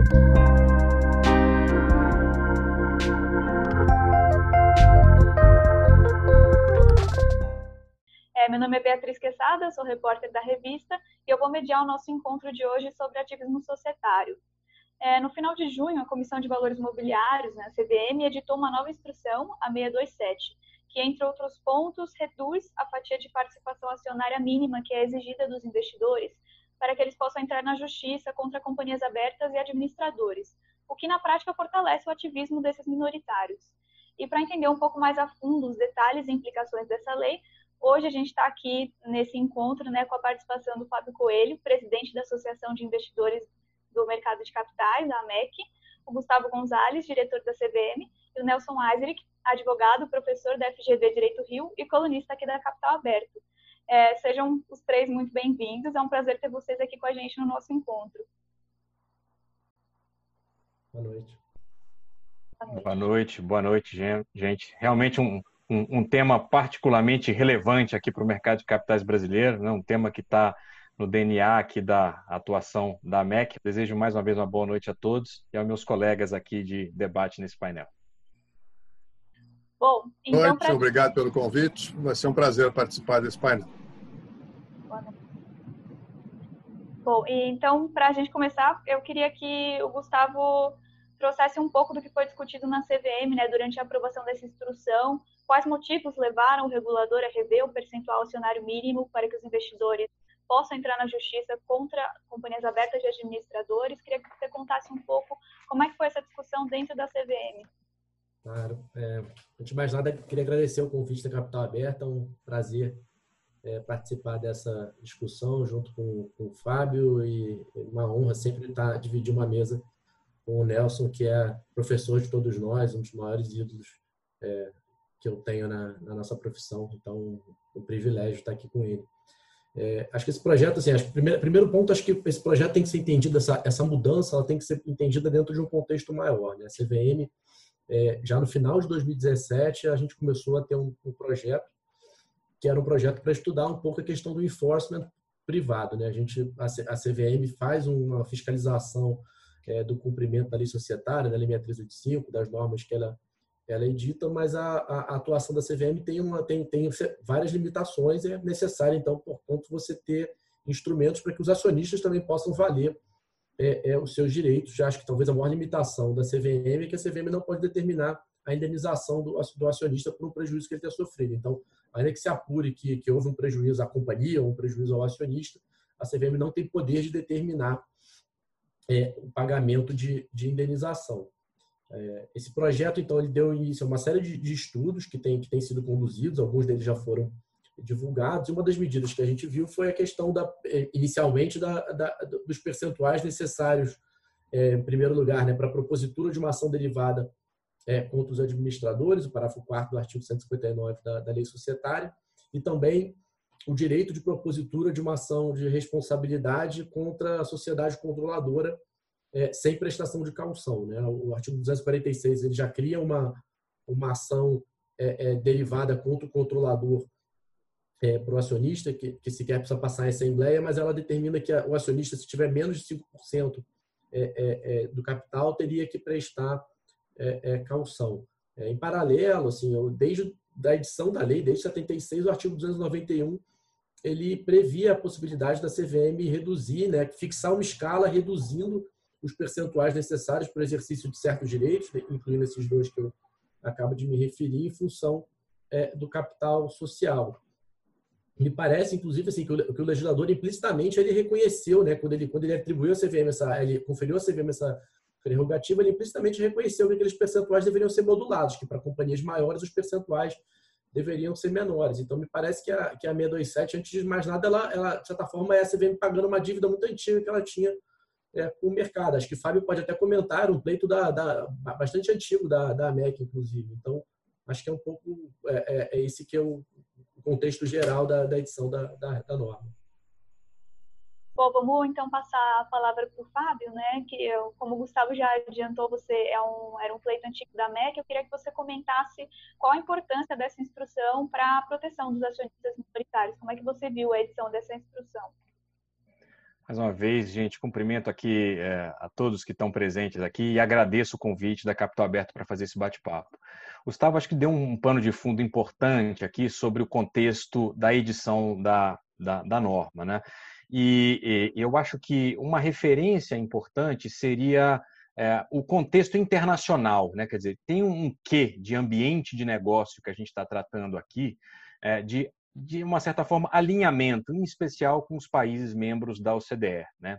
É, meu nome é Beatriz Quesada, sou repórter da revista e eu vou mediar o nosso encontro de hoje sobre ativismo societário. É, no final de junho, a Comissão de Valores Mobiliários, né, a CVM, editou uma nova instrução, a 627, que, entre outros pontos, reduz a fatia de participação acionária mínima que é exigida dos investidores para que eles possam entrar na justiça contra companhias abertas e administradores, o que na prática fortalece o ativismo desses minoritários. E para entender um pouco mais a fundo os detalhes e implicações dessa lei, Hoje a gente está aqui nesse encontro né, com a participação do Fábio Coelho, presidente da Associação de Investidores do Mercado de Capitais, da AMEC, o Gustavo Gonzalez, diretor da CVM, e o Nelson Eiserick, advogado, professor da FGV Direito Rio e colunista aqui da Capital Aberto. É, sejam os três muito bem-vindos, é um prazer ter vocês aqui com a gente no nosso encontro. Boa noite. Boa noite, boa noite, gente. Realmente um, um, um tema particularmente relevante aqui para o mercado de capitais brasileiro, né? um tema que está no DNA aqui da atuação da MEC. Desejo mais uma vez uma boa noite a todos e aos meus colegas aqui de debate nesse painel. Bom, então, noite, pra... obrigado pelo convite. Vai ser um prazer participar desse painel. Bom, então, para a gente começar, eu queria que o Gustavo trouxesse um pouco do que foi discutido na CVM, né, durante a aprovação dessa instrução, Quais motivos levaram o regulador a rever o percentual acionário mínimo para que os investidores possam entrar na justiça contra companhias abertas de administradores? Queria que você contasse um pouco como é que foi essa discussão dentro da CVM. Claro. É, antes de mais nada, queria agradecer o convite da Capital Aberta. É um prazer é, participar dessa discussão junto com, com, o Fábio e uma honra sempre estar dividir uma mesa com o Nelson, que é professor de todos nós, um dos maiores ídolos é, que eu tenho na, na nossa profissão. Então, o privilégio estar aqui com ele. É, acho que esse projeto, assim, acho, primeiro, primeiro ponto, acho que esse projeto tem que ser entendido, essa, essa mudança, ela tem que ser entendida dentro de um contexto maior. Né? A CVM, é, já no final de 2017, a gente começou a ter um, um projeto que era um projeto para estudar um pouco a questão do enforcement privado. Né? A, gente, a, CVM faz uma fiscalização é, do cumprimento da lei societária, da lei 6385, das normas que ela ela é dita, mas a, a, atuação da CVM tem, uma, tem, tem várias limitações é necessário, então, portanto, você ter instrumentos para que os acionistas também possam valer é, é, os seus direitos. Já acho que talvez a maior limitação da CVM é que a CVM não pode determinar a indenização do, do acionista por um prejuízo que ele tenha sofrido. Então, ainda que se apure que, que houve um prejuízo à companhia ou um prejuízo ao acionista, a CVM não tem poder de determinar é, o pagamento de, de indenização. É, esse projeto, então, ele deu início a uma série de, de estudos que têm que tem sido conduzidos, alguns deles já foram divulgados. E uma das medidas que a gente viu foi a questão, da, é, inicialmente, da, da, dos percentuais necessários, é, em primeiro lugar, né, para a propositura de uma ação derivada é, contra os administradores, o parágrafo 4 do artigo 159 da, da Lei Societária, e também o direito de propositura de uma ação de responsabilidade contra a sociedade controladora é, sem prestação de calção. Né? O artigo 246 ele já cria uma, uma ação é, é, derivada contra o controlador é, para o acionista, que, que sequer precisa passar em assembleia, mas ela determina que a, o acionista, se tiver menos de 5% é, é, é, do capital, teria que prestar calção. em paralelo, assim, eu, desde a edição da lei, desde 76, o artigo 291 ele previa a possibilidade da CVM reduzir, né, fixar uma escala reduzindo os percentuais necessários para o exercício de certos direitos, né, incluindo esses dois que eu acabo de me referir, em função é, do capital social. Me parece, inclusive, assim, que o, que o legislador implicitamente ele reconheceu, né, quando ele quando ele atribuiu a CVM essa, ele conferiu a CVM essa prerrogativa, ele implicitamente reconheceu que aqueles percentuais deveriam ser modulados, que para companhias maiores os percentuais deveriam ser menores. Então, me parece que a, que a 627, antes de mais nada, ela, ela, de certa forma, é a CVM pagando uma dívida muito antiga que ela tinha é, com o mercado. Acho que o Fábio pode até comentar, um pleito da, da, bastante antigo da, da AMEC, inclusive. Então, acho que é um pouco é, é, é esse que é o contexto geral da, da edição da, da, da, norma. Bom, vamos então passar a palavra para o Fábio, né? Que eu, como o Gustavo já adiantou, você é um, era um pleito antigo da MEC. Eu queria que você comentasse qual a importância dessa instrução para a proteção dos acionistas minoritários. Como é que você viu a edição dessa instrução? Mais uma vez, gente, cumprimento aqui é, a todos que estão presentes aqui e agradeço o convite da Capital Aberto para fazer esse bate-papo. Gustavo, acho que deu um pano de fundo importante aqui sobre o contexto da edição da, da, da norma. Né? E, e, eu acho que uma referência importante seria é, o contexto internacional. Né? Quer dizer, tem um quê de ambiente de negócio que a gente está tratando aqui, é, de de uma certa forma, alinhamento, em especial com os países membros da OCDE. Né?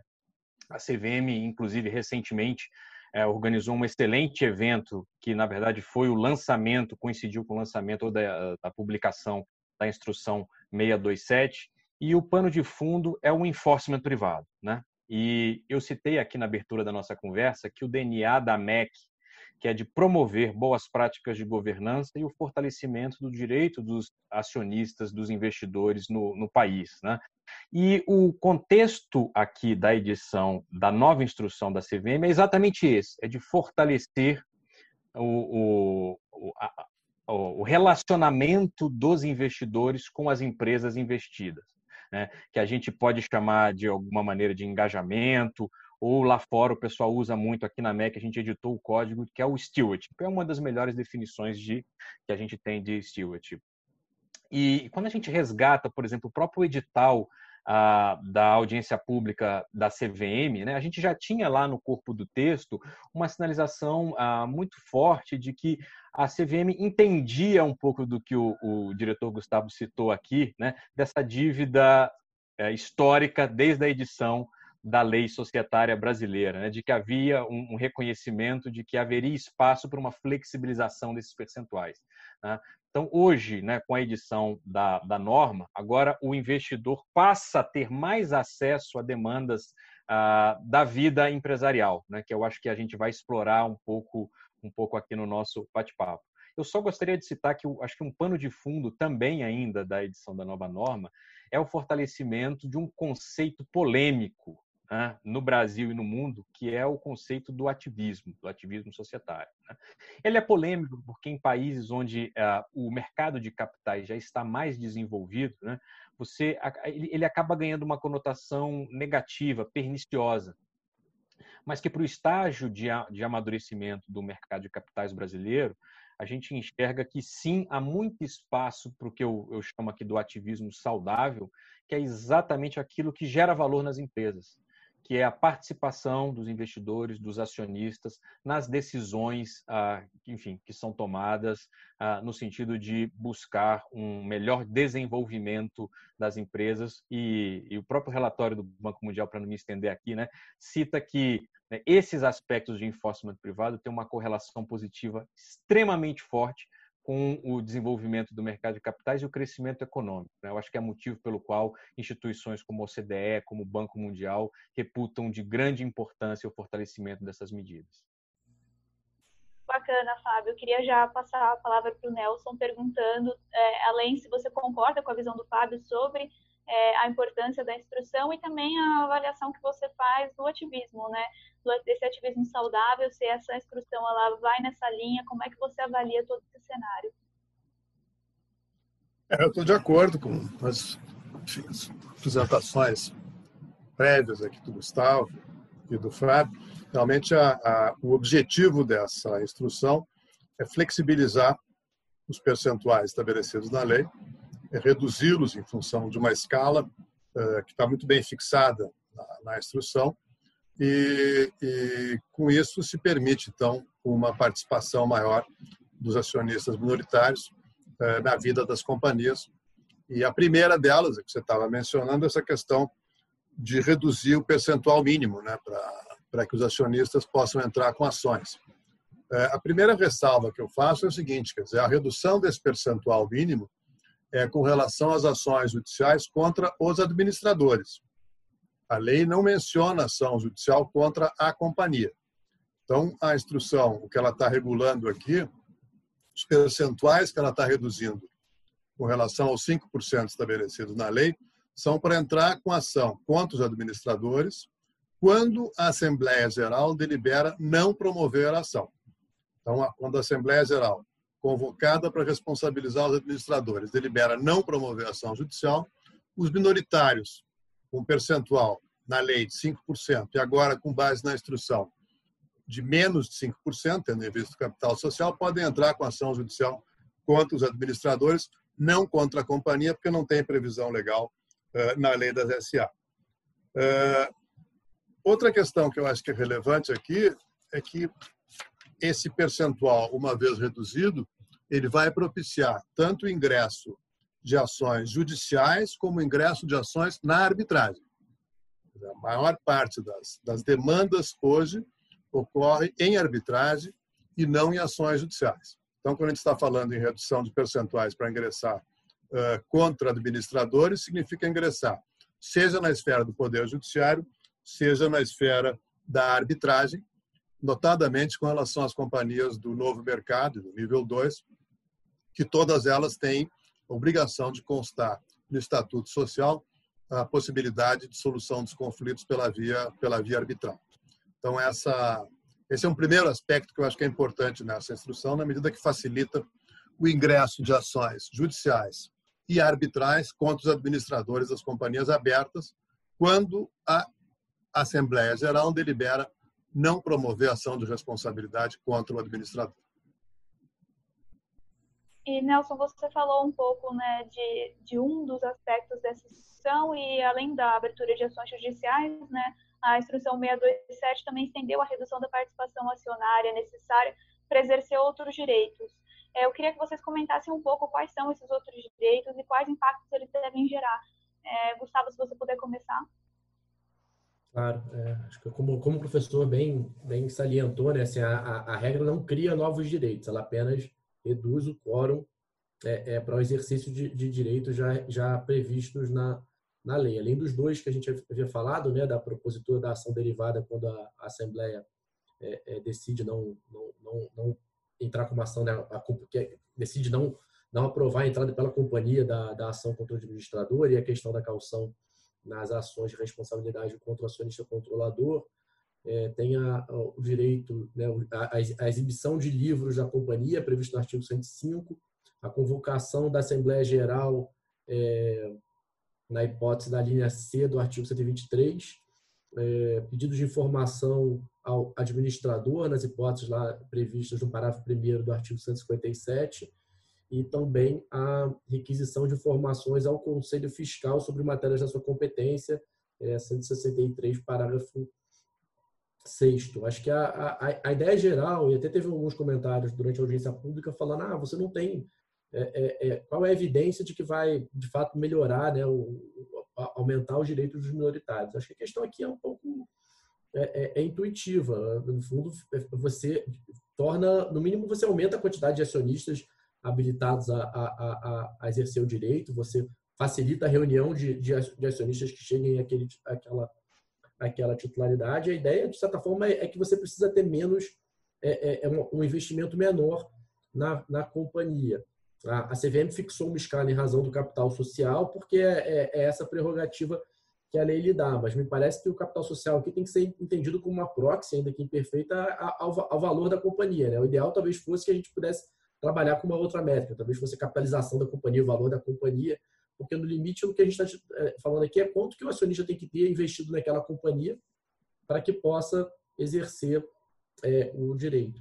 A CVM, inclusive, recentemente é, organizou um excelente evento que, na verdade, foi o lançamento, coincidiu com o lançamento da, da publicação da instrução 627, e o pano de fundo é o enforcement privado. Né? E eu citei aqui na abertura da nossa conversa que o DNA da MEC que é de promover boas práticas de governança e o fortalecimento do direito dos acionistas, dos investidores no, no país. Né? E o contexto aqui da edição da nova instrução da CVM é exatamente esse: é de fortalecer o, o, a, o relacionamento dos investidores com as empresas investidas. Né? que a gente pode chamar de alguma maneira de engajamento ou lá fora o pessoal usa muito aqui na MEC, a gente editou o código que é o steward, que é uma das melhores definições de que a gente tem de steward. E quando a gente resgata, por exemplo, o próprio edital ah, da audiência pública da CVM, né, a gente já tinha lá no corpo do texto uma sinalização ah, muito forte de que a CVM entendia um pouco do que o, o diretor Gustavo citou aqui, né, dessa dívida eh, histórica desde a edição da lei societária brasileira, né, de que havia um, um, reconhecimento de que haveria espaço para uma flexibilização desses percentuais. Né? Então, hoje, né, com a edição da, da norma, agora o investidor passa a ter mais acesso a demandas ah, da vida empresarial, né, que eu acho que a gente vai explorar um pouco, um pouco aqui no nosso bate-papo. Eu só gostaria de citar que acho que um pano de fundo também ainda da edição da nova norma é o fortalecimento de um conceito polêmico né, no Brasil e no mundo, que é o conceito do ativismo, do ativismo societário. Né? Ele é polêmico porque em países onde uh, o mercado de capitais já está mais desenvolvido, né, você, ele acaba ganhando uma conotação negativa, perniciosa, mas que para o estágio de, de amadurecimento do mercado de capitais brasileiro, a gente enxerga que sim, há muito espaço para o que eu, eu chamo aqui do ativismo saudável, que é exatamente aquilo que gera valor nas empresas que é a participação dos investidores, dos acionistas nas decisões, ah, enfim, que são tomadas ah, no sentido de buscar um melhor desenvolvimento das empresas. E, e o próprio relatório do Banco Mundial, para não me estender aqui, né, cita que né, esses aspectos de enforcement privado têm uma correlação positiva extremamente forte com o desenvolvimento do mercado de capitais e o crescimento econômico. Né? Eu acho que é motivo pelo qual instituições como a OCDE, como o Banco Mundial, reputam de grande importância o fortalecimento dessas medidas. Bacana, Fábio. Eu queria já passar a palavra para o Nelson, perguntando, é, além se você concorda com a visão do Fábio sobre é, a importância da instrução e também a avaliação que você faz do ativismo, né? Desse ativismo saudável, se essa instrução ela vai nessa linha, como é que você avalia todo esse cenário? É, eu estou de acordo com as, as apresentações prévias aqui do Gustavo e do Fábio. Realmente, a, a, o objetivo dessa instrução é flexibilizar os percentuais estabelecidos na lei é reduzi-los em função de uma escala uh, que está muito bem fixada na, na instrução e, e, com isso se permite então uma participação maior dos acionistas minoritários uh, na vida das companhias e a primeira delas que você estava mencionando essa questão de reduzir o percentual mínimo né para que os acionistas possam entrar com ações a primeira ressalva que eu faço é o seguinte, quer dizer, a redução desse percentual mínimo é, com relação às ações judiciais contra os administradores. A lei não menciona ação judicial contra a companhia. Então, a instrução, o que ela está regulando aqui, os percentuais que ela está reduzindo com relação aos 5% estabelecidos na lei, são para entrar com ação contra os administradores quando a Assembleia Geral delibera não promover a ação. Então, quando a Assembleia Geral convocada para responsabilizar os administradores, delibera não promover ação judicial, os minoritários, com percentual na lei de 5%, e agora com base na instrução de menos de 5%, tendo em vista o capital social, podem entrar com ação judicial contra os administradores, não contra a companhia, porque não tem previsão legal uh, na lei das SA. Uh, outra questão que eu acho que é relevante aqui é que esse percentual, uma vez reduzido, ele vai propiciar tanto o ingresso de ações judiciais como o ingresso de ações na arbitragem. A maior parte das, das demandas hoje ocorre em arbitragem e não em ações judiciais. Então, quando a gente está falando em redução de percentuais para ingressar uh, contra administradores, significa ingressar, seja na esfera do Poder Judiciário, seja na esfera da arbitragem, notadamente com relação às companhias do novo mercado, do nível 2, que todas elas têm obrigação de constar no Estatuto Social a possibilidade de solução dos conflitos pela via, pela via arbitral. Então, essa, esse é um primeiro aspecto que eu acho que é importante nessa instrução, na medida que facilita o ingresso de ações judiciais e arbitrais contra os administradores das companhias abertas, quando a Assembleia Geral delibera não promover ação de responsabilidade contra o administrador. E, Nelson, você falou um pouco né, de, de um dos aspectos dessa instrução e, além da abertura de ações judiciais, né, a instrução 627 também estendeu a redução da participação acionária necessária para exercer outros direitos. É, eu queria que vocês comentassem um pouco quais são esses outros direitos e quais impactos eles devem gerar. É, Gustavo, se você puder começar. Claro, é, acho que como, como o professor bem, bem salientou, né, assim, a, a, a, regra não cria novos direitos, ela apenas reduz o quórum é, é, para o exercício de, de direitos já, já previstos na, na lei. Além dos dois que a gente havia falado, né, da propositura da ação derivada quando a, Assembleia é, é, decide não, não, não, não, entrar com uma ação, né, a, que decide não, não aprovar a entrada pela companhia da, da ação contra o administrador e a questão da calção nas ações de responsabilidade contra o acionista controlador, é, tem a, o direito, né, a, a, exibição de livros da companhia, previsto no artigo 105, a convocação da Assembleia Geral é, na hipótese da linha C do artigo 123, é, pedidos de informação ao administrador, nas hipóteses lá previstas no parágrafo 1 do artigo 157, e também a requisição de informações ao Conselho Fiscal sobre matérias da sua competência, é, 163, parágrafo 6. Acho que a, a, a ideia geral, e até teve alguns comentários durante a audiência pública falando, ah, você não tem é, é, é, qual é a evidência de que vai, de fato, melhorar, né, o, aumentar os direitos dos minoritários? Acho que a questão aqui é um pouco é, é, é, intuitiva. No fundo, você torna, no mínimo, você aumenta a quantidade de acionistas habilitados a, a, a, a exercer o direito, você facilita a reunião de, de, acionistas que cheguem àquele, àquela, àquela titularidade. A ideia, de certa forma, é, é que você precisa ter menos, é, é, é um investimento menor na, na companhia. A, CVM fixou uma escala em razão do capital social, porque é, é, é, essa prerrogativa que a lei lhe dá. Mas me parece que o capital social aqui tem que ser entendido como uma proxy, ainda que imperfeita, ao, ao valor da companhia. Né? O ideal talvez fosse que a gente pudesse trabalhar com uma outra métrica, talvez fosse a capitalização da companhia, o valor da companhia, porque no limite o que a gente está é, falando aqui é quanto que o acionista tem que ter investido naquela companhia para que possa exercer é, o direito.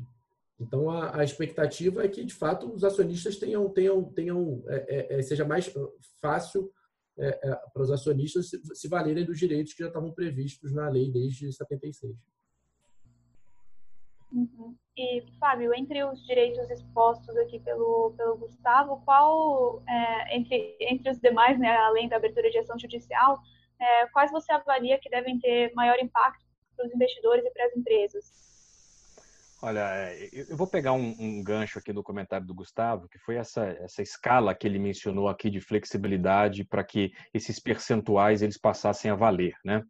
Então, a, a, expectativa é que, de fato, os acionistas tenham, tenham, tenham é, é, é seja mais fácil é, é, para os acionistas se, se, valerem dos direitos que já estavam previstos na lei desde 76. Uhum. E, Fábio, entre os direitos expostos aqui pelo, pelo Gustavo, qual, entre, entre os demais, né, além da abertura de ação judicial, quais você avalia que devem ter maior impacto para os investidores e para as empresas? Olha, é, eu vou pegar um, um, gancho aqui do comentário do Gustavo, que foi essa, essa escala que ele mencionou aqui de flexibilidade para que esses percentuais eles passassem a valer, né?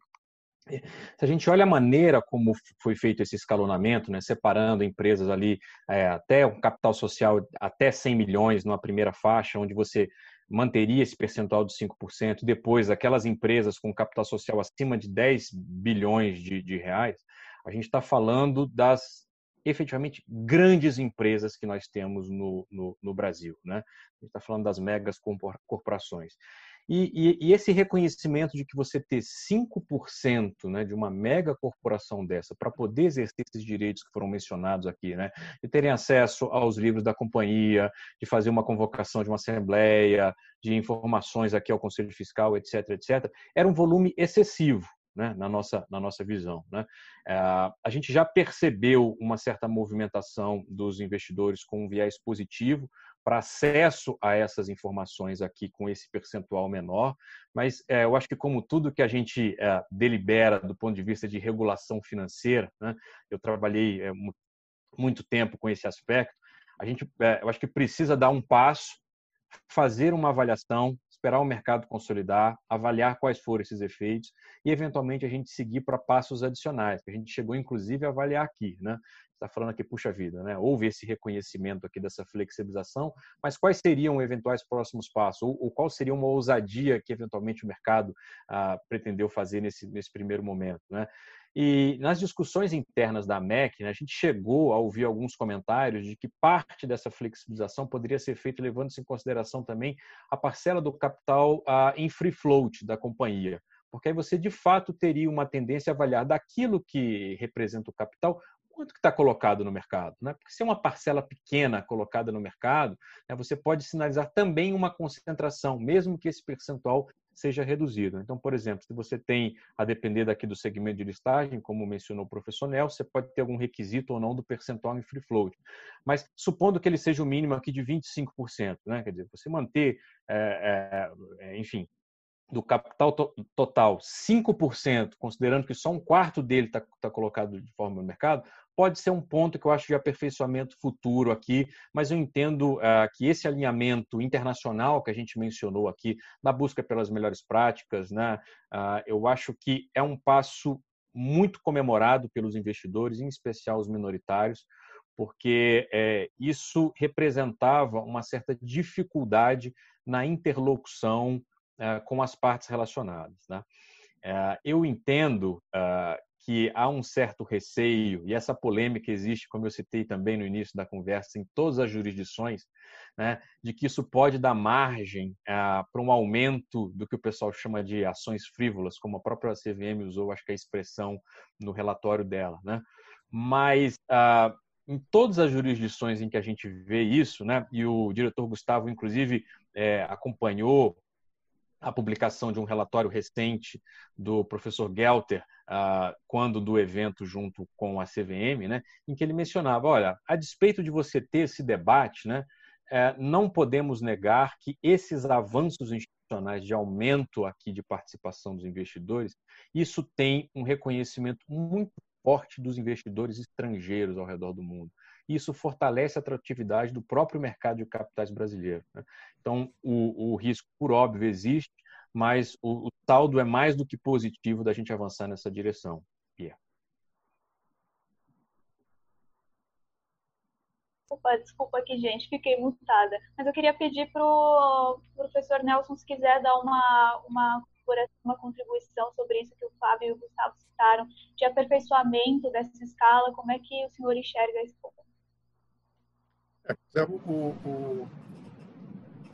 Se a gente olha a maneira como foi feito esse escalonamento, né, separando empresas ali é, até um capital social até 100 milhões numa primeira faixa, onde você manteria esse percentual de 5%, depois aquelas empresas com capital social acima de 10 bilhões de, de reais, a gente está falando das efetivamente grandes empresas que nós temos no, no, no Brasil. Né? A gente está falando das megas corporações. E, e, e, esse reconhecimento de que você ter 5% né, de uma mega corporação dessa para poder exercer esses direitos que foram mencionados aqui, né, de terem acesso aos livros da companhia, de fazer uma convocação de uma assembleia, de informações aqui ao Conselho Fiscal, etc., etc., era um volume excessivo. Né, na, nossa, na nossa visão. Né? É, a gente já percebeu uma certa movimentação dos investidores com um viés positivo, para acesso a essas informações aqui com esse percentual menor, mas é, eu acho que como tudo que a gente é, delibera do ponto de vista de regulação financeira, né, eu trabalhei é, muito tempo com esse aspecto, a gente, é, eu acho que precisa dar um passo, fazer uma avaliação, esperar o mercado consolidar, avaliar quais foram esses efeitos e, eventualmente, a gente seguir para passos adicionais, que a gente chegou, inclusive, a avaliar aqui. Né? está falando aqui, puxa vida, né? houve esse reconhecimento aqui dessa flexibilização, mas quais seriam eventuais próximos passos? Ou, ou qual seria uma ousadia que eventualmente o mercado ah, pretendeu fazer nesse, nesse primeiro momento? Né? E nas discussões internas da MEC, né, a gente chegou a ouvir alguns comentários de que parte dessa flexibilização poderia ser feita levando-se em consideração também a parcela do capital ah, em free float da companhia porque aí você de fato teria uma tendência a avaliar daquilo que representa o capital, quanto que está colocado no mercado. Né? Porque se é uma parcela pequena colocada no mercado, né, você pode sinalizar também uma concentração, mesmo que esse percentual seja reduzido. Então, por exemplo, se você tem, a depender daqui do segmento de listagem, como mencionou o professor Nel, você pode ter algum requisito ou não do percentual em free float. Mas supondo que ele seja o mínimo aqui de 25%, né? quer dizer, você manter, é, é, enfim, do capital to total 5%, considerando que só um quarto dele está tá colocado de forma no mercado, pode ser um ponto que eu acho de aperfeiçoamento futuro aqui, mas eu entendo uh, que esse alinhamento internacional que a gente mencionou aqui, na busca pelas melhores práticas, né, uh, eu acho que é um passo muito comemorado pelos investidores, em especial os minoritários, porque é, isso representava uma certa dificuldade na interlocução com as partes relacionadas. Né? É, eu entendo é, que há um certo receio, e essa polêmica existe, como eu citei também no início da conversa, em todas as jurisdições, né, de que isso pode dar margem para um aumento do que o pessoal chama de ações frívolas, como a própria CVM usou, acho que a expressão no relatório dela. Né? Mas em todas as jurisdições em que a gente vê isso, né, e o diretor Gustavo, inclusive, é, acompanhou a publicação de um relatório recente do professor Gelter, uh, quando do evento junto com a CVM, né, em que ele mencionava, olha, a despeito de você ter esse debate, né, é, não podemos negar que esses avanços institucionais de aumento aqui de participação dos investidores, isso tem um reconhecimento muito forte dos investidores estrangeiros ao redor do mundo isso fortalece a atratividade do próprio mercado de capitais brasileiro. Né? Então, o, o, risco, por óbvio, existe, mas o, o saldo é mais do que positivo da gente avançar nessa direção. Pia. Desculpa, desculpa aqui, gente, fiquei mutada. Mas eu queria pedir para o professor Nelson, se quiser dar uma, uma, uma contribuição sobre isso que o Fábio e o Gustavo citaram, de aperfeiçoamento dessa escala, como é que o senhor enxerga esse ponto? É, o, o,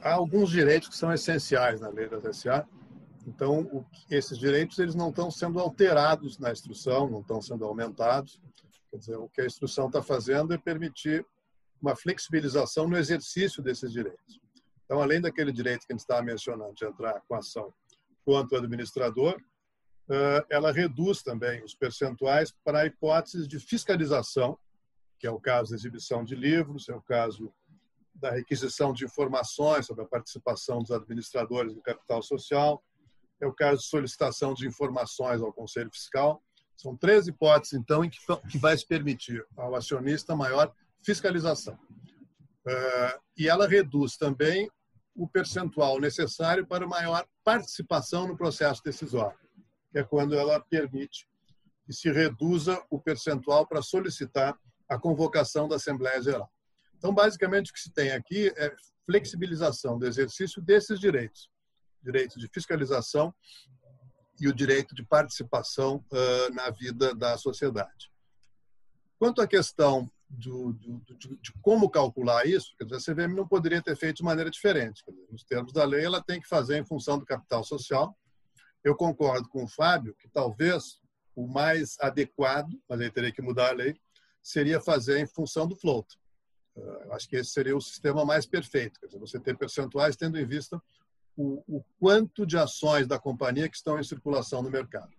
há alguns direitos que são essenciais na lei das SA. Então, o, esses direitos eles não estão sendo alterados na instrução, não estão sendo aumentados. Quer dizer, o que a instrução está fazendo é permitir uma flexibilização no exercício desses direitos. Então, além daquele direito que a gente estava mencionando de entrar com ação quanto administrador, ela reduz também os percentuais para hipóteses de fiscalização que é o caso da exibição de livros, é o caso da requisição de informações sobre a participação dos administradores do capital social, é o caso de solicitação de informações ao Conselho Fiscal. São três hipóteses, então, em que, que vai se permitir ao acionista maior fiscalização. Uh, e ela reduz também o percentual necessário para maior participação no processo decisório, que é quando ela permite que se reduza o percentual para solicitar a convocação da Assembleia Geral. Então, basicamente, o que se tem aqui é flexibilização do exercício desses direitos: direito de fiscalização e o direito de participação uh, na vida da sociedade. Quanto à questão do, do, de, de, como calcular isso, quer dizer, a CVM não poderia ter feito de maneira diferente. Dizer, nos termos da lei, ela tem que fazer em função do capital social. Eu concordo com o Fábio que talvez o mais adequado, mas aí teria que mudar a lei, seria fazer em função do float. Eu acho que esse seria o sistema mais perfeito, quer dizer, você ter percentuais tendo em vista o, o quanto de ações da companhia que estão em circulação no mercado.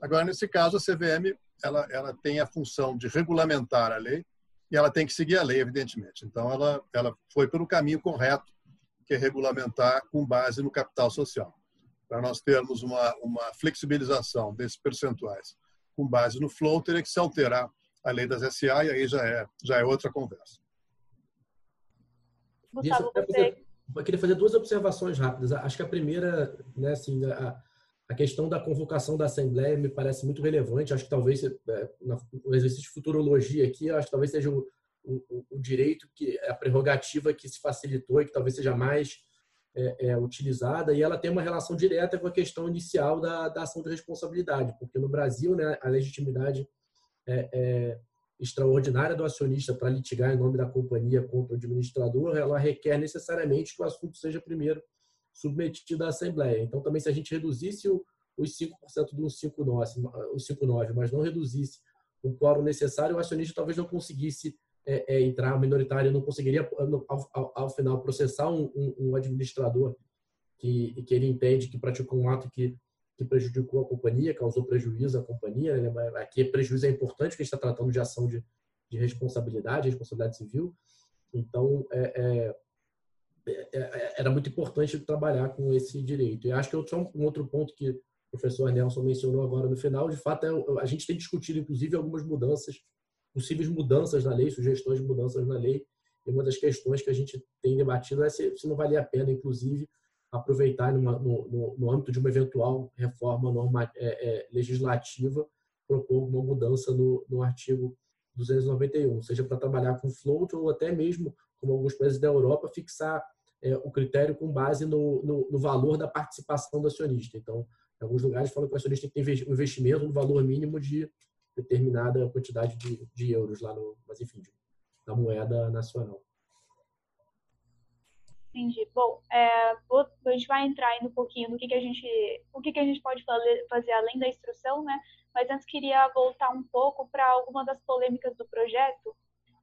Agora, nesse caso, a CVM ela, ela tem a função de regulamentar a lei e ela tem que seguir a lei, evidentemente. Então, ela, ela foi pelo caminho correto, que é regulamentar com base no capital social. Para nós termos uma, uma flexibilização desses percentuais com base no flow, teria que se alterar a lei das SA e aí já é, já é outra conversa. Gustavo, você... Eu queria fazer duas observações rápidas. Acho que a primeira, né, assim, a, a questão da convocação da Assembleia me parece muito relevante. Acho que talvez, é, no exercício de futurologia aqui, acho que talvez seja o, o, o direito, que a prerrogativa que se facilitou e que talvez seja mais é, é, utilizada. E ela tem uma relação direta com a questão inicial da, da ação de responsabilidade, porque no Brasil, né, a legitimidade é, é extraordinária do acionista para litigar em nome da companhia contra o administrador, ela requer necessariamente que o assunto seja primeiro submetido à Assembleia. Então, também, se a gente reduzisse o, os 5% do 5,9%, mas não reduzisse o quórum necessário, o acionista talvez não conseguisse é, é, entrar minoritário, não conseguiria, ao, ao, ao final, processar um, um, um, administrador que, que ele entende que praticou um ato que, que prejudicou a companhia, causou prejuízo à companhia. Né? Aqui, prejuízo é importante, porque a gente está tratando de ação de, de responsabilidade, responsabilidade civil. Então, é, é é, é, era muito importante trabalhar com esse direito. E acho que outro, um outro ponto que o professor Nelson mencionou agora no final, de fato, é, a gente tem discutido, inclusive, algumas mudanças, possíveis mudanças na lei, sugestões de mudanças na lei. E uma das questões que a gente tem debatido é se, se não valia a pena, inclusive, aproveitar numa, no, no, no, âmbito de uma eventual reforma norma, é, é, legislativa, propor uma mudança no, no artigo 291, seja para trabalhar com float ou até mesmo como alguns países da Europa, fixar é, o critério com base no, no, no, valor da participação do acionista. Então, em alguns lugares falam que o acionista tem que ter um investimento no valor mínimo de determinada quantidade de, de euros lá no, mas enfim, da moeda nacional. Entendi. Bom, é, a gente vai entrar aí um pouquinho no que, que a gente, o que, que a gente pode fazer, fazer além da instrução, né? Mas antes queria voltar um pouco para alguma das polêmicas do projeto,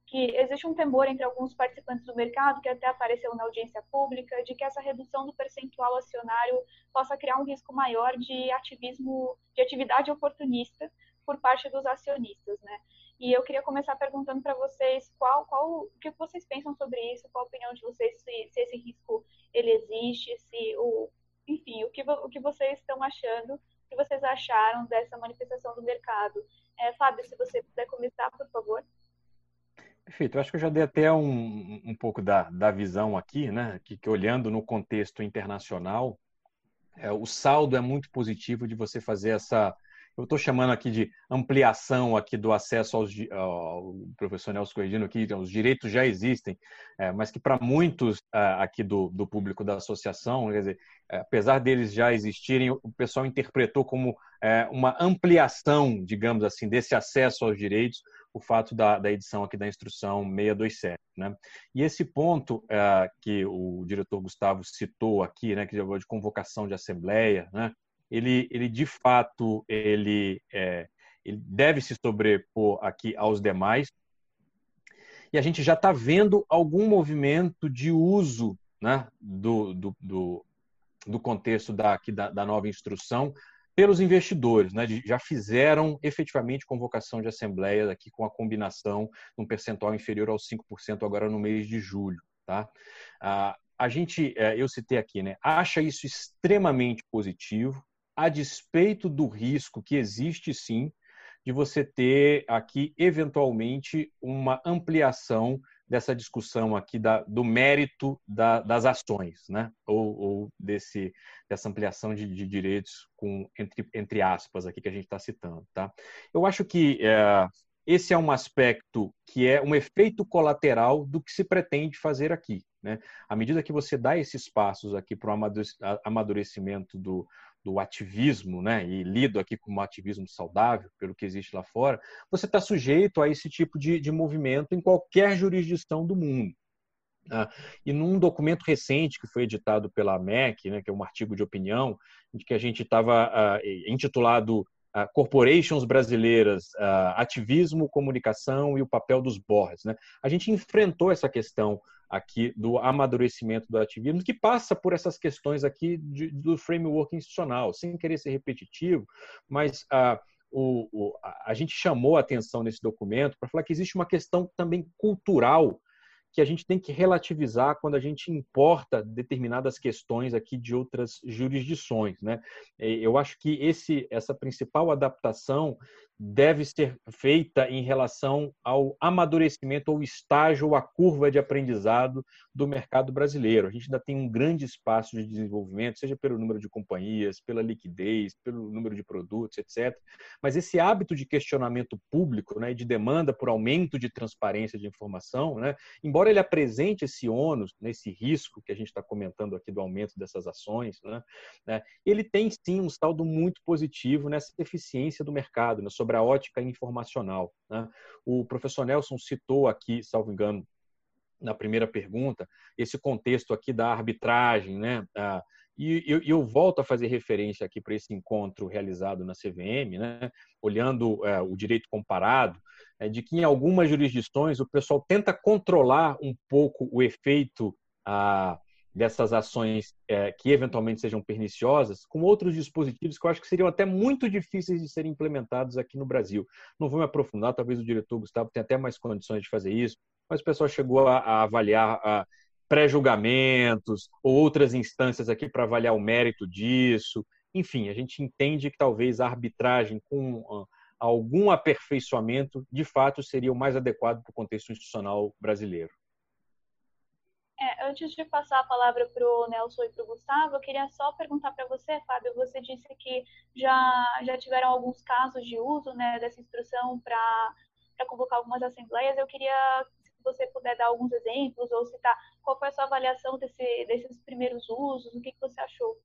que existe um temor entre alguns participantes do mercado, que até apareceu na audiência pública, de que essa redução do percentual acionário possa criar um risco maior de ativismo, de atividade oportunista por parte dos acionistas, né? E eu queria começar perguntando para vocês qual, qual, o que vocês pensam sobre isso, qual a opinião de vocês, se, se esse risco ele existe, se o, enfim, o que, o que vocês estão achando, o que vocês acharam dessa manifestação do mercado. É, Fábio, se você puder começar, por favor. Perfeito. Eu acho que eu já dei até um, um pouco da, da visão aqui, né? Que, que olhando no contexto internacional, é, o saldo é muito positivo de você fazer essa. Eu estou chamando aqui de ampliação aqui do acesso aos ao professor Nelson Corridino aqui, os direitos já existem, é, mas que para muitos é, aqui do, do público da associação, quer dizer, é, apesar deles já existirem, o pessoal interpretou como é, uma ampliação, digamos assim, desse acesso aos direitos, o fato da, da edição aqui da instrução 627. Né? E esse ponto é, que o diretor Gustavo citou aqui, né, que de convocação de assembleia, né, ele, ele de fato ele, é, ele deve se sobrepor aqui aos demais. E a gente já está vendo algum movimento de uso né, do, do, do, do contexto da, aqui da, da nova instrução pelos investidores, né, já fizeram efetivamente convocação de assembleia aqui com a combinação de um percentual inferior aos 5% agora no mês de julho. Tá? Ah, a gente, é, eu citei aqui, né, acha isso extremamente positivo, a despeito do risco que existe sim de você ter aqui eventualmente uma ampliação dessa discussão aqui da, do mérito da, das ações, né? ou, ou desse, dessa ampliação de, de, direitos com entre, entre aspas aqui que a gente está citando. Tá? Eu acho que é, esse é um aspecto que é um efeito colateral do que se pretende fazer aqui. Né? À medida que você dá esses passos aqui para o amadurecimento do, do ativismo, né, e lido aqui como ativismo saudável, pelo que existe lá fora, você está sujeito a esse tipo de, de movimento em qualquer jurisdição do mundo. Ah, e num documento recente que foi editado pela MEC, né, que é um artigo de opinião, de que a gente estava ah, intitulado ah, Corporations Brasileiras, Ativismo, Comunicação e o Papel dos Boards. Né? A gente enfrentou essa questão aqui do amadurecimento do ativismo, que passa por essas questões aqui de, do framework institucional, sem querer ser repetitivo, mas o, o, a gente chamou a atenção nesse documento para falar que existe uma questão também cultural que a gente tem que relativizar quando a gente importa determinadas questões aqui de outras jurisdições, né? Eu acho que esse, essa principal adaptação deve ser feita em relação ao amadurecimento ou estágio ou a curva de aprendizado do mercado brasileiro. A gente ainda tem um grande espaço de desenvolvimento, seja pelo número de companhias, pela liquidez, pelo número de produtos, etc. Mas esse hábito de questionamento público, né, de demanda por aumento de transparência de informação, né, embora ele apresente esse ônus, né, esse risco que a gente está comentando aqui do aumento dessas ações, né, né, ele tem sim um saldo muito positivo nessa eficiência do mercado, né, sobre sobre a ótica informacional. Né? O professor Nelson citou aqui, salvo engano, na primeira pergunta, esse contexto aqui da arbitragem, né? Ah, e eu, eu, volto a fazer referência aqui para esse encontro realizado na CVM, né? olhando é, o direito comparado, é, de que em algumas jurisdições o pessoal tenta controlar um pouco o efeito ah, dessas ações é, que eventualmente sejam perniciosas com outros dispositivos que eu acho que seriam até muito difíceis de serem implementados aqui no Brasil. Não vou me aprofundar, talvez o diretor Gustavo tenha até mais condições de fazer isso, mas o pessoal chegou a, a avaliar pré-julgamentos ou outras instâncias aqui para avaliar o mérito disso. Enfim, a gente entende que talvez a arbitragem com uh, algum aperfeiçoamento, de fato, seria o mais adequado para o contexto institucional brasileiro. É, antes de passar a palavra para o Nelson e para o Gustavo, eu queria só perguntar para você, Fábio. Você disse que já, já tiveram alguns casos de uso né, dessa instrução para convocar algumas assembleias. Eu queria, se você puder dar alguns exemplos ou citar qual foi a sua avaliação desse, desses primeiros usos, o que, que você achou?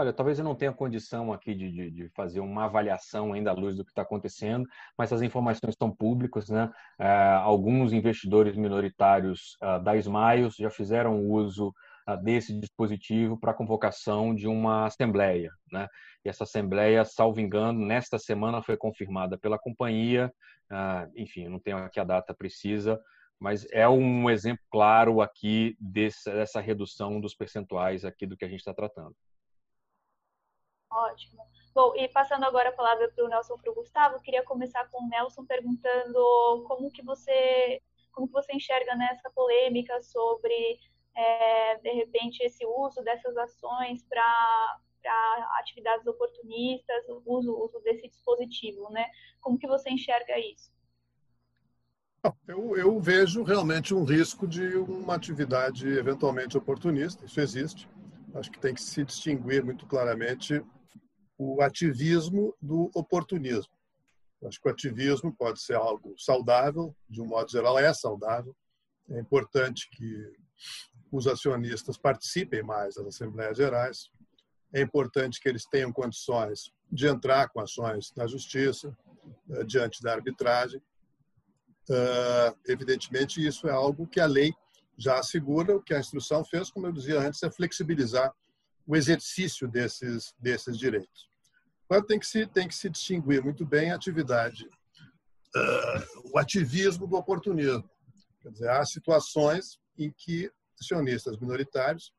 Olha, talvez eu não tenha condição aqui de, de, de fazer uma avaliação ainda à luz do que está acontecendo, mas as informações estão públicas, né? É, alguns investidores minoritários uh, da Smiles já fizeram uso uh, desse dispositivo para a convocação de uma assembleia, né? E essa assembleia, salvo engano, nesta semana foi confirmada pela companhia. Uh, enfim, não tenho aqui a data precisa, mas é um exemplo claro aqui desse, dessa redução dos percentuais aqui do que a gente está tratando. Ótimo. Bom, e passando agora a palavra para o Nelson para o Gustavo, queria começar com o Nelson perguntando como que você como que você enxerga nessa polêmica sobre é, de repente esse uso dessas ações para para atividades oportunistas, o uso, uso desse dispositivo, né? Como que você enxerga isso? Eu, eu, vejo realmente um risco de uma atividade eventualmente oportunista, isso existe. Acho que tem que se distinguir muito claramente o ativismo do oportunismo. Acho que o ativismo pode ser algo saudável, de um modo geral é saudável. É importante que os acionistas participem mais das Assembleias Gerais. É importante que eles tenham condições de entrar com ações na justiça, eh, diante da arbitragem. Eh, evidentemente, isso é algo que a lei já assegura. O que a instrução fez, como eu dizia antes, é flexibilizar o exercício desses, desses direitos. Agora tem que se, tem que se distinguir muito bem a atividade, uh, o ativismo do oportunismo. Quer dizer, há situações em que acionistas minoritários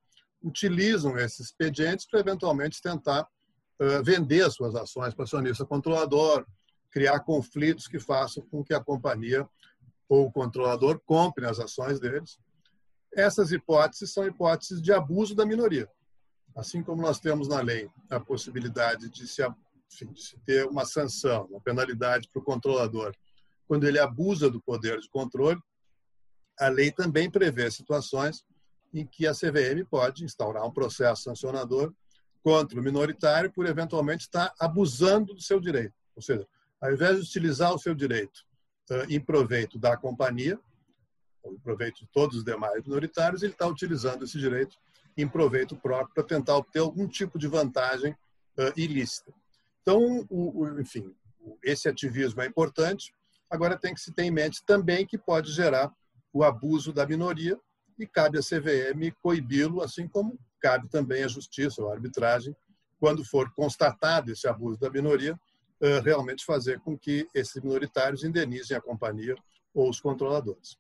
utilizam esses expedientes para eventualmente tentar uh, vender as suas ações para acionista controlador, criar conflitos que façam com que a companhia ou o controlador compre as ações deles. Essas hipóteses são hipóteses de abuso da minoria. Assim como nós temos na lei a possibilidade de se, enfim, de se ter uma sanção, uma penalidade para o controlador quando ele abusa do poder de controle, a lei também prevê situações em que a CVM pode instaurar um processo sancionador contra o minoritário por eventualmente estar abusando do seu direito. Ou seja, ao invés de utilizar o seu direito uh, em proveito da companhia, ou em proveito de todos os demais minoritários, ele está utilizando esse direito em proveito próprio para tentar obter algum tipo de vantagem ilícita. Então, o, o, enfim, esse ativismo é importante. Agora tem que se ter em mente também que pode gerar o abuso da minoria e cabe à CVM coibi-lo, assim como cabe também à justiça ou à arbitragem, quando for constatado esse abuso da minoria, realmente fazer com que esses minoritários indenizem a companhia ou os controladores.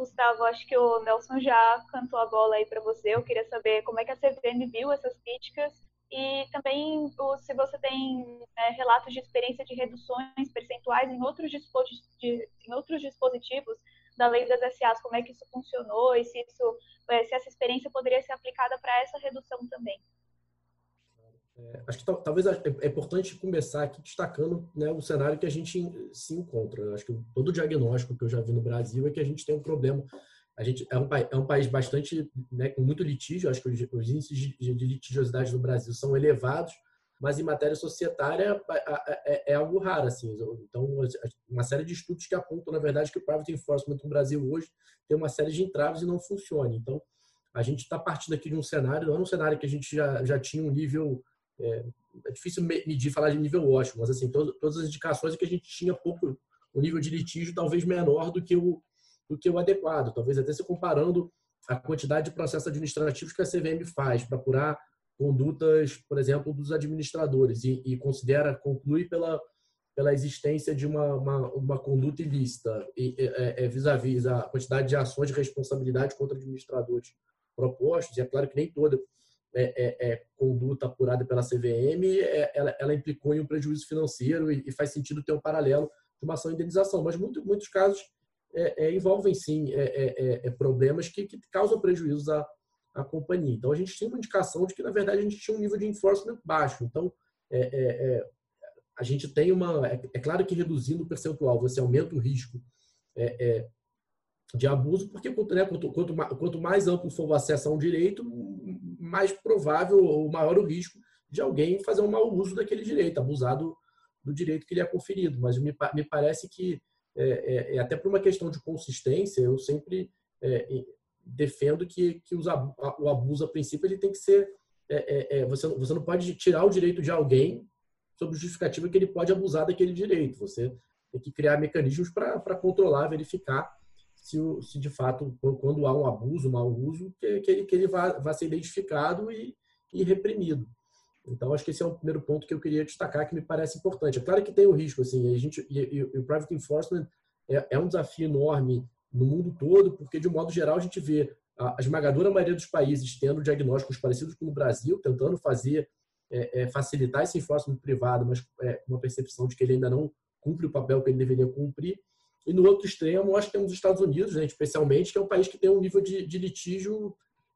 Gustavo, acho que o Nelson já cantou a bola aí para você. Eu queria saber como é que a CVM viu essas críticas e também se você tem é, relatos de experiência de reduções percentuais em outros, em outros dispositivos da lei das SAs, como é que isso funcionou e se, isso, é, se essa experiência poderia ser aplicada para essa redução também. É, acho que talvez é, é importante começar aqui destacando né, o cenário que a gente se encontra. Acho que todo o diagnóstico que eu já vi no Brasil é que a gente tem um problema a gente é um, é um país bastante, né, com muito litígio, acho que os, os índices de, de, litigiosidade no Brasil são elevados, mas em matéria societária é, é, algo raro, assim. Então, uma série de estudos que apontam, na verdade, que o private enforcement no Brasil hoje tem uma série de entraves e não funciona. Então, a gente está partindo aqui de um cenário, não é um cenário que a gente já, já tinha um nível, é, é difícil medir, falar de nível ótimo, mas assim, todo, todas as indicações é que a gente tinha pouco, um nível de litígio talvez menor do que o, do que o adequado. Talvez até se comparando a quantidade de processos administrativos que a CVM faz para apurar condutas, por exemplo, dos administradores e, e considera, conclui pela, pela existência de uma, uma, uma conduta ilícita e é, é, vis-à-vis a quantidade de ações de responsabilidade contra administradores propostos, e é claro que nem toda é, é, é conduta apurada pela CVM, é, ela, ela, implicou em um prejuízo financeiro e, e, faz sentido ter um paralelo de uma ação de indenização, mas muito, muitos casos é, é, envolvem sim é, é, é, problemas que, que, causam prejuízos à, à companhia. Então a gente tinha uma indicação de que na verdade a gente tinha um nível de enforcement baixo. Então a gente tem uma é, claro que reduzindo o percentual você aumenta o risco de abuso, porque né, quanto, quanto, quanto, mais amplo for o acesso a um direito, mais provável ou maior o risco de alguém fazer um mau uso daquele direito, abusar do, direito que lhe é conferido. Mas me, me parece que é, é, é, até por uma questão de consistência, eu sempre é, defendo que, que o abuso, a princípio, ele tem que ser. É, é, você, você não pode tirar o direito de alguém sob justificativa que ele pode abusar daquele direito. Você tem que criar mecanismos para controlar, verificar se, se, de fato, quando há um abuso, um mau uso, que, que ele, que ele vá, ser identificado e, e reprimido. Então, acho que esse é o primeiro ponto que eu queria destacar, que me parece importante. É claro que tem o risco, assim, a gente, e, e, e o private enforcement é, é, um desafio enorme no mundo todo, porque, de um modo geral, a gente vê a, a esmagadora maioria dos países tendo diagnósticos parecidos com o Brasil, tentando fazer, é, é, facilitar esse enforcement privado, mas é, uma percepção de que ele ainda não cumpre o papel que ele deveria cumprir. E no outro extremo, acho que temos os Estados Unidos, né, especialmente, que é um país que tem um nível de, de litígio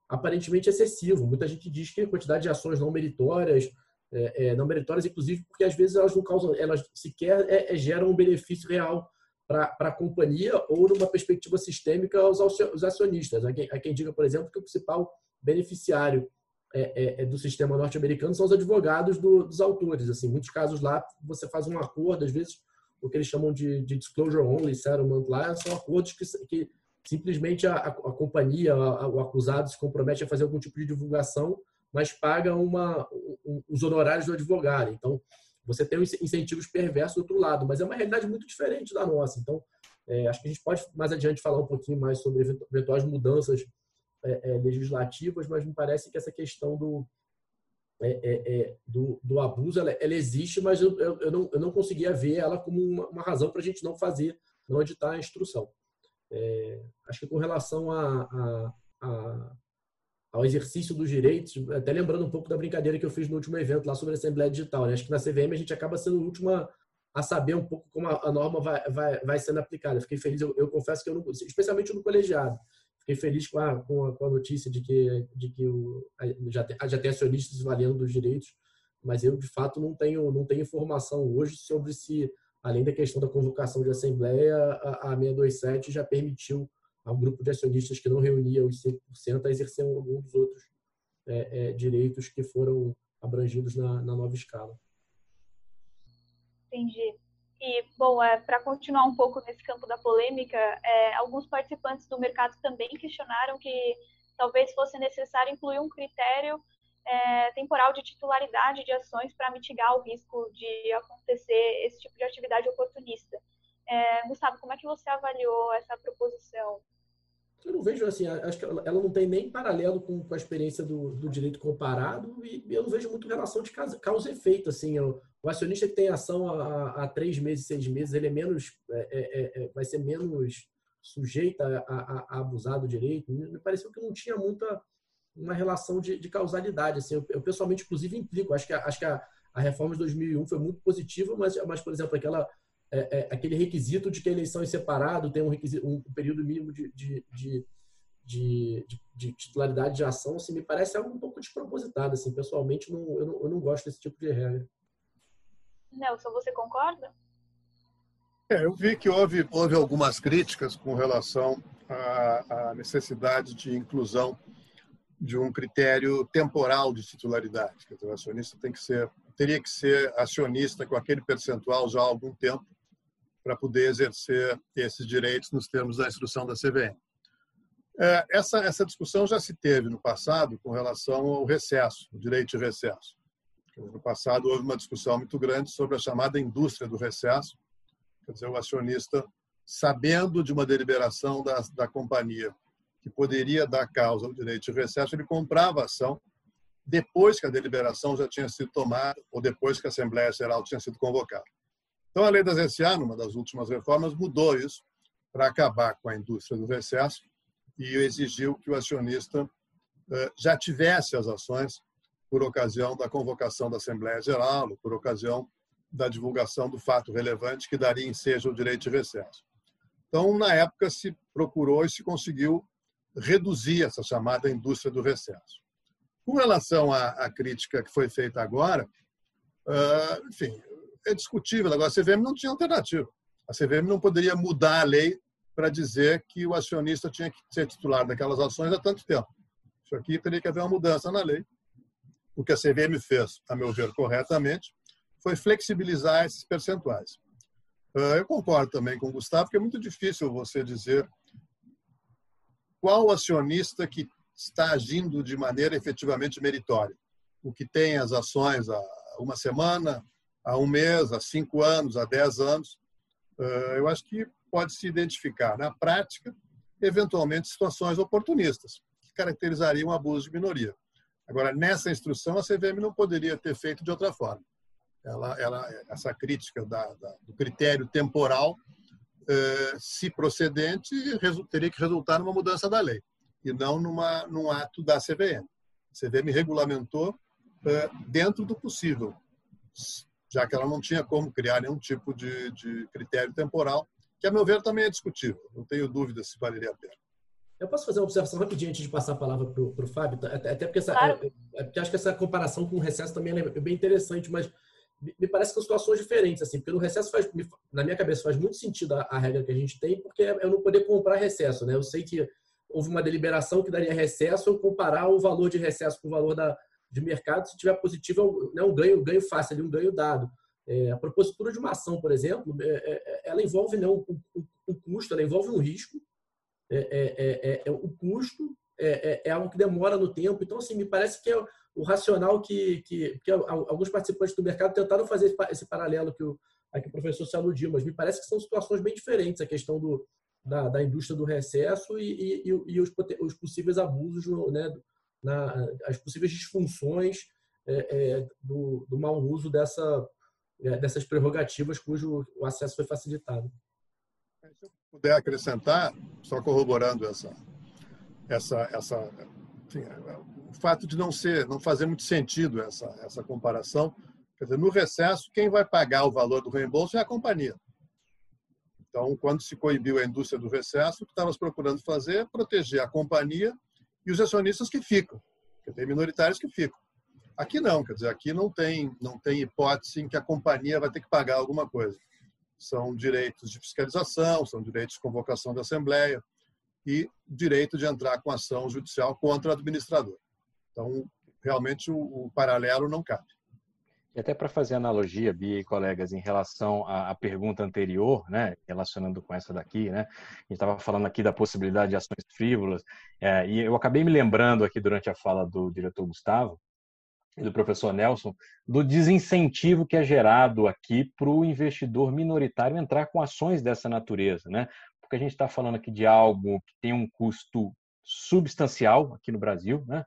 aparentemente excessivo. Muita gente diz que a quantidade de ações não meritórias, é, é, não meritórias, inclusive, porque às vezes elas não causam, elas sequer é, é geram um benefício real para a companhia ou numa perspectiva sistêmica aos, aos acionistas. Há quem, há quem, diga, por exemplo, que o principal beneficiário é, é, do sistema norte-americano são os advogados do, dos autores. Assim, muitos casos lá você faz um acordo, às vezes o que eles chamam de, de disclosure only settlement lá são acordos que, que simplesmente a, a, a companhia, a, o acusado se compromete a fazer algum tipo de divulgação, mas paga uma, um, os honorários do advogado. Então, você tem incentivos perversos do outro lado, mas é uma realidade muito diferente da nossa. Então, é, acho que a gente pode mais adiante falar um pouquinho mais sobre eventuais mudanças é, é, legislativas, mas me parece que essa questão do, é, é, é, do, do, abuso ela, ela existe, mas eu, eu, eu, não, eu não conseguia ver ela como uma, uma razão para a gente não fazer, não editar a instrução. É, acho que com relação a, a, a, ao exercício dos direitos, até lembrando um pouco da brincadeira que eu fiz no último evento lá sobre a Assembleia Digital. Né? Acho que na CVM a gente acaba sendo o último a, a saber um pouco como a, norma vai, vai, vai sendo aplicada. Fiquei feliz, eu, eu confesso que eu não, especialmente no colegiado, fiquei feliz com a, com a, com a notícia de que, de que o, já, tem, já tem acionistas valendo dos direitos, mas eu de fato não tenho, não tenho informação hoje sobre se além da questão da convocação de assembleia, a, a 627 já permitiu a um grupo de acionistas que não reunia os 5% a exercer algum dos outros é, é, direitos que foram abrangidos na, na nova escala. Entendi. E, bom, é, para continuar um pouco nesse campo da polêmica, é, alguns participantes do mercado também questionaram que talvez fosse necessário incluir um critério é, temporal de titularidade de ações para mitigar o risco de acontecer esse tipo de atividade oportunista. É, Gustavo, como é que você avaliou essa proposição? Eu não vejo assim, acho que ela não tem nem paralelo com, com a experiência do, do, direito comparado e eu não vejo muito relação de causa, causa e efeito. Assim, o, o acionista que tem ação há, três meses, seis meses, ele é menos, é, é, é, vai ser menos sujeito a, a, a, abusar do direito. Me pareceu que não tinha muita uma relação de, de causalidade. Assim, eu, eu, pessoalmente, inclusive, implico. Acho que, acho que a, a reforma de 2001 foi muito positiva, mas, mas por exemplo, aquela é, é, aquele requisito de que a eleição é separado, tem um, requisito, um período mínimo de, de, de, de, de titularidade de ação, assim, me parece algo um pouco despropositado. Assim, pessoalmente, não, eu, não, eu não gosto desse tipo de regra. Nelson, você concorda? É, eu vi que houve, houve algumas críticas com relação à, à necessidade de inclusão de um critério temporal de titularidade. Quer dizer, o acionista tem que ser, teria que ser acionista com aquele percentual já há algum tempo para poder exercer esses direitos nos termos da instrução da CVM. É, essa, essa discussão já se teve no passado com relação ao recesso, o direito de recesso. No passado houve uma discussão muito grande sobre a chamada indústria do recesso, quer dizer, o acionista, sabendo de uma deliberação da, da companhia que poderia dar causa ao direito de recesso, ele comprava a ação depois que a deliberação já tinha sido tomada ou depois que a Assembleia Geral tinha sido convocada. Então, a lei das SA, numa das últimas reformas, mudou isso para acabar com a indústria do recesso e exigiu que o acionista eh, já tivesse as ações por ocasião da convocação da Assembleia Geral, por ocasião da divulgação do fato relevante que daria ensejo ao direito de recesso. Então, na época, se procurou e se conseguiu reduzir essa chamada indústria do recesso. Com relação à, crítica que foi feita agora, uh, enfim, é discutível. Agora, a CVM não tinha alternativa. A CVM não poderia mudar a lei para dizer que o acionista tinha que ser titular daquelas ações há tanto tempo. Isso aqui teria que haver uma mudança na lei. O que a CVM fez, a meu ver, corretamente, foi flexibilizar esses percentuais. Ah, eu concordo também com o Gustavo, que é muito difícil você dizer qual acionista que está agindo de maneira efetivamente meritória. O que tem as ações há uma semana, há um mês, há cinco anos, há dez anos. Ah, eu acho que pode se identificar na prática, eventualmente, situações oportunistas, que caracterizariam abuso de minoria. Agora, nessa instrução, a CVM não poderia ter feito de outra forma. Ela, ela, essa crítica da, da, do critério temporal eh, se procedente, teria que resultar numa mudança da lei e não numa, num ato da CVM. A CVM regulamentou eh, dentro do possível, já que ela não tinha como criar nenhum tipo de, de critério temporal, que, a meu ver, também é discutível. Não tenho dúvida se valeria a pena. Eu posso fazer uma observação rapidinho antes de passar a palavra para o Fábio? Até porque, essa, claro. é, é, porque acho que essa comparação com o recesso também é bem interessante, mas me parece que são situações diferentes, assim, porque no recesso faz, na minha cabeça faz muito sentido a, a, regra que a gente tem, porque é eu não poder comprar recesso, né? Eu sei que houve uma deliberação que daria recesso, eu comparar o valor de recesso com o valor da, de mercado, se tiver positivo, é um, né, ganho, ganho fácil, ali, um ganho dado. É, a propositura de uma ação, por exemplo, é, é, é ela envolve não né, um, um, um, custo, ela envolve um risco, é, é, o custo é, algo que demora no tempo, então, assim, me parece que é o racional que, que, que alguns participantes do mercado tentaram fazer esse paralelo que o, que o professor se aludiu, mas me parece que são situações bem diferentes a questão do, da, da indústria do recesso e, e, e os, os, possíveis abusos, né, na, as possíveis disfunções é, é, do, do mau uso dessa, é, dessas prerrogativas cujo o acesso foi facilitado. Se eu puder acrescentar, só corroborando essa, essa, essa enfim, o fato de não ser, não fazer muito sentido essa, essa comparação. Quer dizer, no recesso, quem vai pagar o valor do reembolso é a companhia. Então, quando se coibiu a indústria do recesso, o que estávamos procurando fazer é proteger a companhia e os acionistas que ficam, porque tem minoritários que ficam. Aqui não, quer dizer, aqui não tem, não tem hipótese em que a companhia vai ter que pagar alguma coisa. São direitos de fiscalização, são direitos de convocação da Assembleia e direito de entrar com ação judicial contra o administrador. Então, realmente, o, o paralelo não cabe. E até para fazer analogia, Bia e colegas, em relação à, à, pergunta anterior, né, relacionando com essa daqui, né, a gente estava falando aqui da possibilidade de ações frívolas, é, e eu acabei me lembrando aqui durante a fala do diretor Gustavo, do professor Nelson, do desincentivo que é gerado aqui para o investidor minoritário entrar com ações dessa natureza, né? Porque a gente está falando aqui de algo que tem um custo substancial aqui no Brasil, né?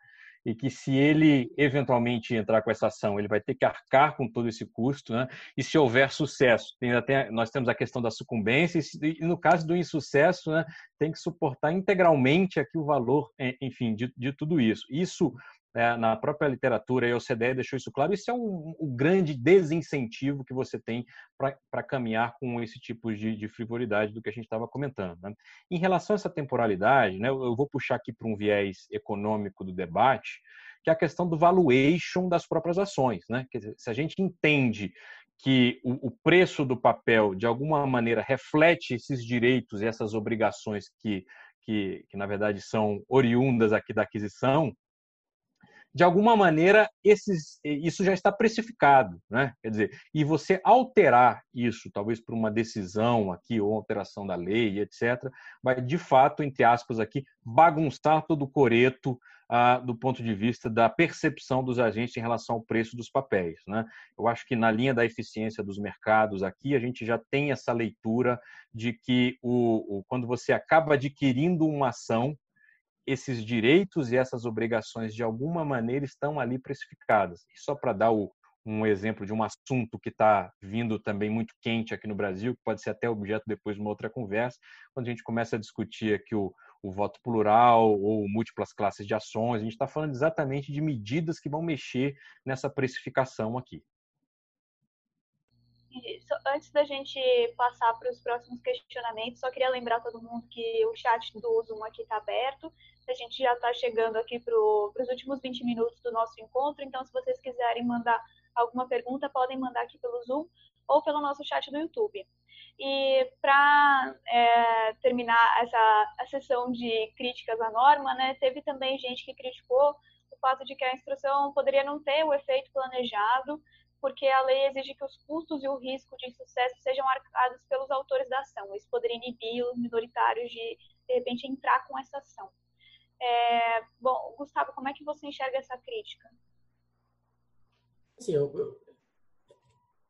E que se ele eventualmente entrar com essa ação, ele vai ter que arcar com todo esse custo, né? E se houver sucesso, tem nós temos a questão da sucumbência e, no caso do insucesso, né, tem que suportar integralmente aqui o valor, enfim, de, de tudo isso. Isso é, na própria literatura, e a OCDE deixou isso claro, isso é um, um grande desincentivo que você tem para caminhar com esse tipo de, de, frivolidade do que a gente estava comentando. Né? Em relação a essa temporalidade, né, eu vou puxar aqui para um viés econômico do debate, que é a questão do valuation das próprias ações. Né? Dizer, se a gente entende que o, o preço do papel, de alguma maneira, reflete esses direitos e essas obrigações que, que, que na verdade, são oriundas aqui da aquisição, de alguma maneira, esses, isso já está precificado. Né? Quer dizer, e você alterar isso, talvez por uma decisão aqui, ou alteração da lei, etc., vai, de fato, entre aspas, aqui, bagunçar todo o coreto ah, do ponto de vista da percepção dos agentes em relação ao preço dos papéis. Né? Eu acho que na linha da eficiência dos mercados aqui, a gente já tem essa leitura de que o, o quando você acaba adquirindo uma ação, esses direitos e essas obrigações, de alguma maneira, estão ali precificadas. E só para dar o, um exemplo de um assunto que está vindo também muito quente aqui no Brasil, que pode ser até objeto depois de uma outra conversa, quando a gente começa a discutir aqui o, o voto plural ou múltiplas classes de ações, a gente está falando exatamente de medidas que vão mexer nessa precificação aqui. Antes da gente passar para os próximos questionamentos, só queria lembrar todo mundo que o chat do Zoom aqui está aberto. A gente já está chegando aqui para os últimos 20 minutos do nosso encontro, então se vocês quiserem mandar alguma pergunta, podem mandar aqui pelo Zoom ou pelo nosso chat do YouTube. E para é, terminar essa a sessão de críticas à norma, né, teve também gente que criticou o fato de que a instrução poderia não ter o efeito planejado, porque a lei exige que os custos e o risco de insucesso sejam arcados pelos autores da ação. Isso poderia inibir os minoritários de, de repente, entrar com essa ação. É, bom, Gustavo, como é que você enxerga essa crítica? Assim, eu, eu,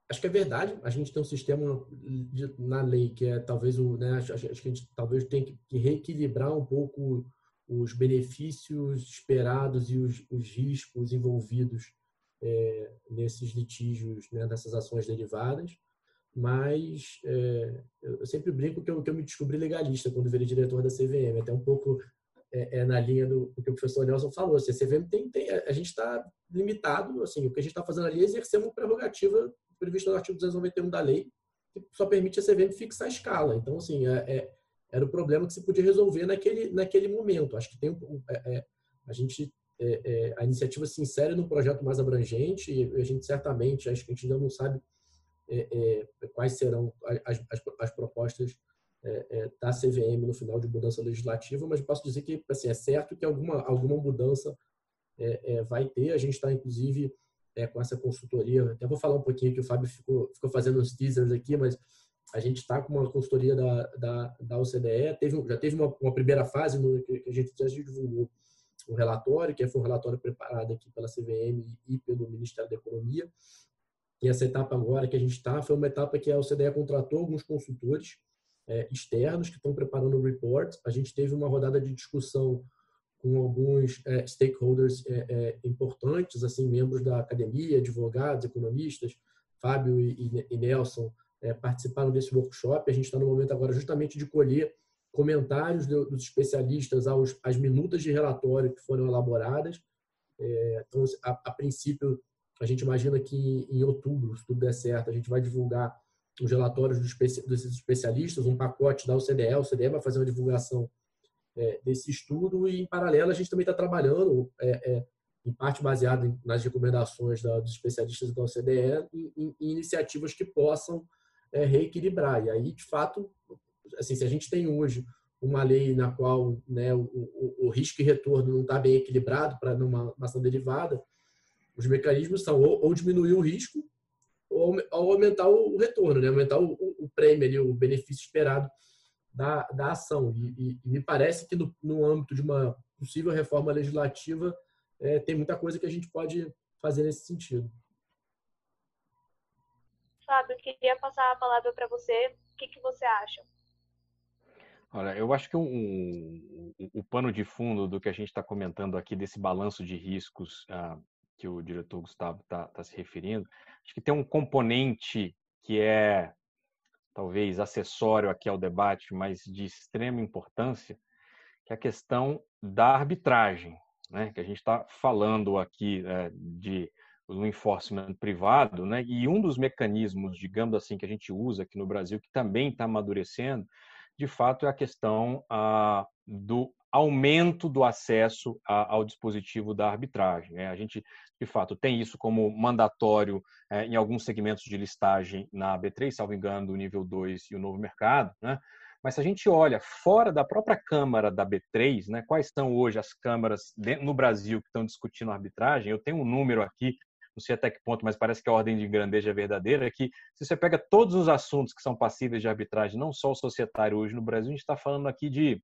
acho que é verdade. A gente tem um sistema de, na lei que é talvez o, né, acho, acho, que a gente talvez tem que, reequilibrar um pouco os benefícios esperados e os, os riscos envolvidos é, nesses litígios, né, nessas ações derivadas. Mas é, eu sempre brinco que eu, que eu me descobri legalista quando virei diretor da CVM, até um pouco é, é, na linha do, do, que o professor Nelson falou. Assim, a CVM tem, tem a gente está limitado, assim, o que a gente está fazendo ali é exercer uma prerrogativa prevista no artigo 291 da lei, que só permite a CVM fixar a escala. Então, assim, é, é, era o problema que se podia resolver naquele, naquele momento. Acho que tem é, é, a gente a iniciativa se insere num projeto mais abrangente e a gente certamente, acho que a gente ainda não sabe quais serão as, as, as propostas da CVM no final de mudança legislativa, mas posso dizer que assim, é certo que alguma, alguma mudança é, é vai ter. A gente está, inclusive, é, com essa consultoria. Até vou falar um pouquinho que o Fábio ficou, ficou fazendo uns teasers aqui, mas a gente está com uma consultoria da, da, da OCDE. Teve, já teve uma, uma primeira fase no, que a gente já divulgou um relatório, que foi um relatório preparado aqui pela CVM e pelo Ministério da Economia. E essa etapa agora que a gente está foi uma etapa que a OCDE contratou alguns consultores é, externos que estão preparando o report. A gente teve uma rodada de discussão com alguns é, stakeholders é, é importantes, assim, membros da academia, advogados, economistas, Fábio e, e Nelson é, participaram desse workshop. A gente está no momento agora justamente de colher comentários dos especialistas aos, às minutas de relatório que foram elaboradas. É, então, a, a princípio, a gente imagina que em outubro, se tudo der certo, a gente vai divulgar os relatórios dos especialistas, um pacote da OCDE, a OCDE vai fazer uma divulgação é, desse estudo e, em paralelo, a gente também está trabalhando, é, é, em parte baseado nas recomendações da, dos especialistas da OCDE, em, em, em iniciativas que possam é, reequilibrar. E aí, de fato, assim, se a gente tem hoje uma lei na qual né, o, o, o risco e retorno não está bem equilibrado para numa ação derivada, os mecanismos são ou, ou diminuir o risco ou, aumentar o retorno, né? aumentar o, o prêmio, ali, o benefício esperado da, da ação. E, e, e me parece que no, no, âmbito de uma possível reforma legislativa é, tem muita coisa que a gente pode fazer nesse sentido. Fábio, queria passar a palavra para você. O que, que você acha? Olha, eu acho que o, o, o, pano de fundo do que a gente está comentando aqui, desse balanço de riscos ah, que o diretor Gustavo está tá se referindo, acho que tem um componente que é talvez acessório aqui ao debate, mas de extrema importância, que é a questão da arbitragem, né? que a gente está falando aqui é, de no enforcement privado, né? E um dos mecanismos, digamos assim, que a gente usa aqui no Brasil, que também está amadurecendo, de fato, é a questão ah, do aumento do acesso a, ao dispositivo da arbitragem. Né? A gente, de fato, tem isso como mandatório é, em alguns segmentos de listagem na B3, salvo engano, o nível 2 e o novo mercado, né? Mas se a gente olha fora da própria Câmara da B3, né, quais são hoje as câmaras no Brasil que estão discutindo arbitragem? Eu tenho um número aqui não sei até que ponto, mas parece que a ordem de grandeza é verdadeira, é que se você pega todos os assuntos que são passíveis de arbitragem, não só o societário hoje no Brasil, a gente está falando aqui de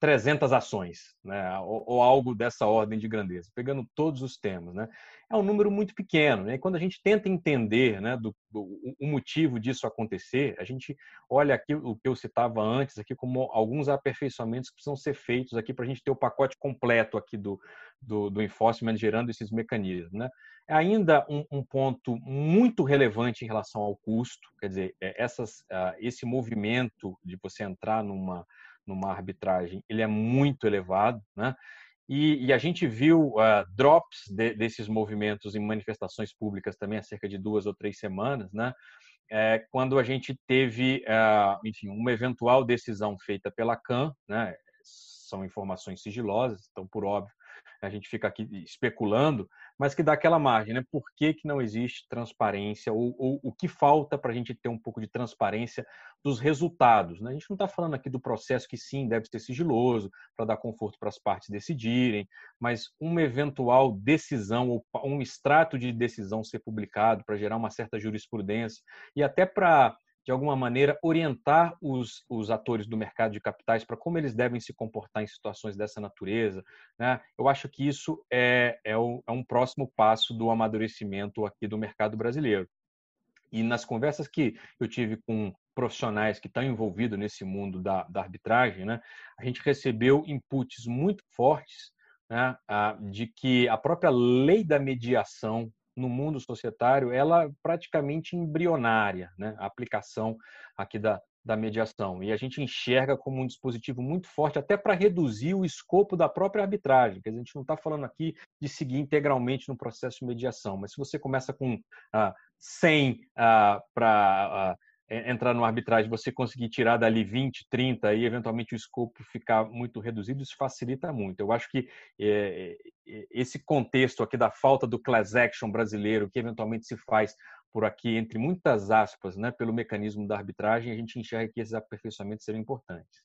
300 ações, né? ou, ou, algo dessa ordem de grandeza, pegando todos os temas. Né? É um número muito pequeno. Né? E quando a gente tenta entender né, do, do, o motivo disso acontecer, a gente olha aqui o que eu citava antes, aqui como alguns aperfeiçoamentos que precisam ser feitos aqui para a gente ter o pacote completo aqui do, do, do enforcement gerando esses mecanismos. Né? É ainda um, um, ponto muito relevante em relação ao custo, quer dizer, é, essas, uh, esse movimento de você entrar numa numa arbitragem, ele é muito elevado, né? E, e a gente viu uh, drops de, desses movimentos em manifestações públicas também há cerca de duas ou três semanas, né? É, quando a gente teve, uh, enfim, uma eventual decisão feita pela CAN, né? São informações sigilosas, então, por óbvio, a gente fica aqui especulando, mas que dá aquela margem, né? Por que, que não existe transparência ou, ou o que falta para a gente ter um pouco de transparência dos resultados? Né? A gente não está falando aqui do processo que sim deve ser sigiloso para dar conforto para as partes decidirem, mas uma eventual decisão ou um extrato de decisão ser publicado para gerar uma certa jurisprudência e até para de alguma maneira, orientar os, os atores do mercado de capitais para como eles devem se comportar em situações dessa natureza. Né? Eu acho que isso é, é, o, é um próximo passo do amadurecimento aqui do mercado brasileiro. E nas conversas que eu tive com profissionais que estão envolvidos nesse mundo da, da arbitragem, né, a gente recebeu inputs muito fortes né, de que a própria lei da mediação no mundo societário, ela praticamente embrionária, né? a aplicação aqui da, da mediação. E a gente enxerga como um dispositivo muito forte até para reduzir o escopo da própria arbitragem. Quer dizer, a gente não está falando aqui de seguir integralmente no processo de mediação, mas se você começa com ah, 100 ah, para... Ah, entrar no arbitragem, você conseguir tirar dali 20, 30 e eventualmente o escopo ficar muito reduzido, isso facilita muito. Eu acho que é, esse contexto aqui da falta do class action brasileiro, que eventualmente se faz por aqui, entre muitas aspas, né, pelo mecanismo da arbitragem, a gente enxerga que esses aperfeiçoamentos seriam importantes.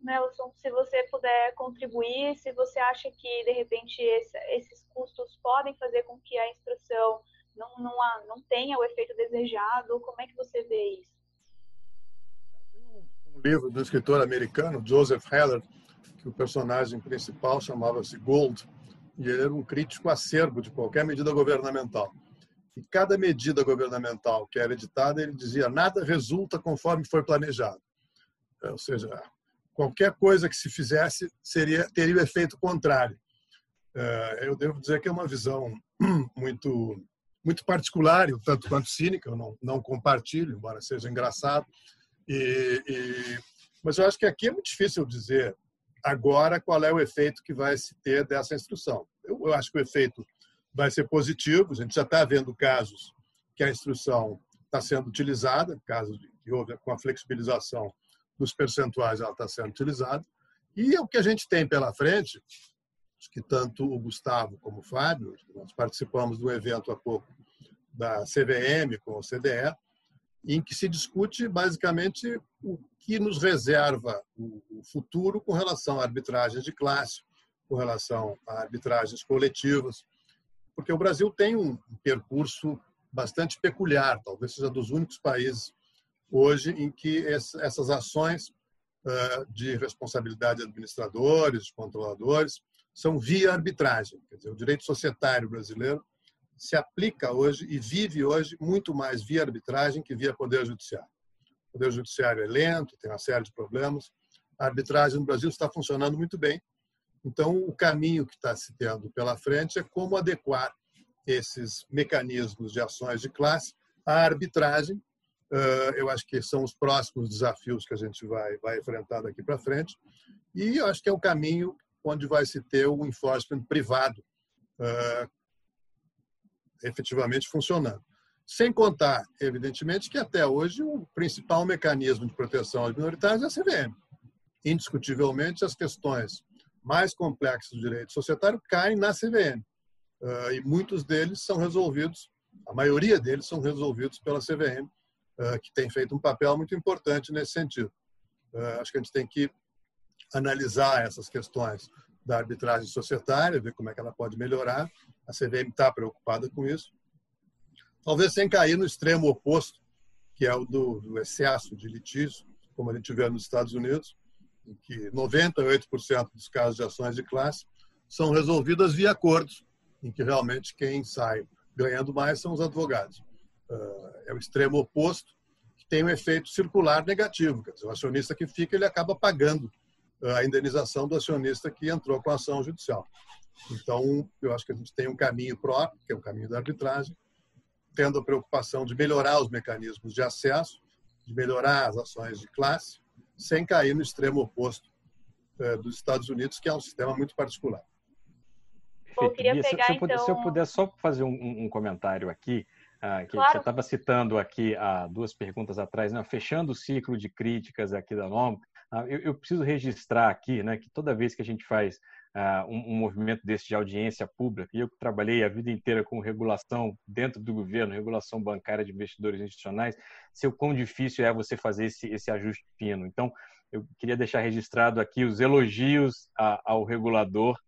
Nelson, se você puder contribuir, se você acha que, de repente, esse, esses custos podem fazer com que a instrução não, não, há, não tenha o efeito desejado? Como é que você vê isso? Um livro do escritor americano Joseph Heller, que o personagem principal chamava-se Gold, e ele era um crítico acerbo de qualquer medida governamental. E cada medida governamental que era editada, ele dizia: nada resulta conforme foi planejado. É, ou seja, qualquer coisa que se fizesse seria teria o efeito contrário. É, eu devo dizer que é uma visão muito muito particular, e tanto quanto cínica, eu não, não compartilho, embora seja engraçado. E, e, mas eu acho que aqui é muito difícil dizer agora qual é o efeito que vai se ter dessa instrução. Eu, eu acho que o efeito vai ser positivo, a gente já está vendo casos que a instrução está sendo utilizada, casos que houve com a flexibilização dos percentuais, ela está sendo utilizada. E o que a gente tem pela frente que tanto o Gustavo como o Fábio, nós participamos do evento há pouco da CVM com o CDE, em que se discute basicamente o que nos reserva o futuro com relação a arbitragens de classe, com relação a arbitragens coletivas, porque o Brasil tem um percurso bastante peculiar, talvez seja dos únicos países hoje em que essas ações de responsabilidade de administradores, de controladores, são via arbitragem. Quer dizer, o direito societário brasileiro se aplica hoje e vive hoje muito mais via arbitragem que via poder judiciário. O poder judiciário é lento, tem uma série de problemas. A arbitragem no Brasil está funcionando muito bem. Então, o caminho que está se tendo pela frente é como adequar esses mecanismos de ações de classe à arbitragem. Eu acho que são os próximos desafios que a gente vai, vai enfrentar daqui para frente. E eu acho que é o caminho onde vai se ter o enforcement privado efetivamente funcionando. Sem contar, evidentemente, que até hoje o principal mecanismo de proteção aos minoritários é a CVM. Indiscutivelmente, as questões mais complexas do direito societário caem na CVM. Ah, e muitos deles são resolvidos, a maioria deles são resolvidos pela CVM, ah, que tem feito um papel muito importante nesse sentido. Ah, acho que a gente tem que analisar essas questões da arbitragem societária, ver como é que ela pode melhorar. A CVM está preocupada com isso. Talvez sem cair no extremo oposto, que é o do, do excesso de litígio, como a gente vê nos Estados Unidos, em que 98% dos casos de ações de classe são resolvidas via acordos, em que realmente quem sai ganhando mais são os advogados. É o extremo oposto, que tem um efeito circular negativo. Quer dizer, o acionista que fica, ele acaba pagando a indenização do acionista que entrou com a ação judicial. Então, eu acho que a gente tem um caminho próprio, que é o caminho da arbitragem, tendo a preocupação de melhorar os mecanismos de acesso, de melhorar as ações de classe, sem cair no extremo oposto é, dos Estados Unidos, que é um sistema muito particular. Bom, queria pegar, se, se, eu puder, então... se, eu puder, só fazer um, um comentário aqui, uh, que claro. você estava citando aqui uh, duas perguntas atrás, né? fechando o ciclo de críticas aqui da NOM, uh, eu, eu, preciso registrar aqui né, que toda vez que a gente faz um, um, movimento desse de audiência pública, e eu trabalhei a vida inteira com regulação dentro do governo, regulação bancária de investidores institucionais, sei o quão difícil é você fazer esse, esse ajuste fino. Então, eu queria deixar registrado aqui os elogios a, ao regulador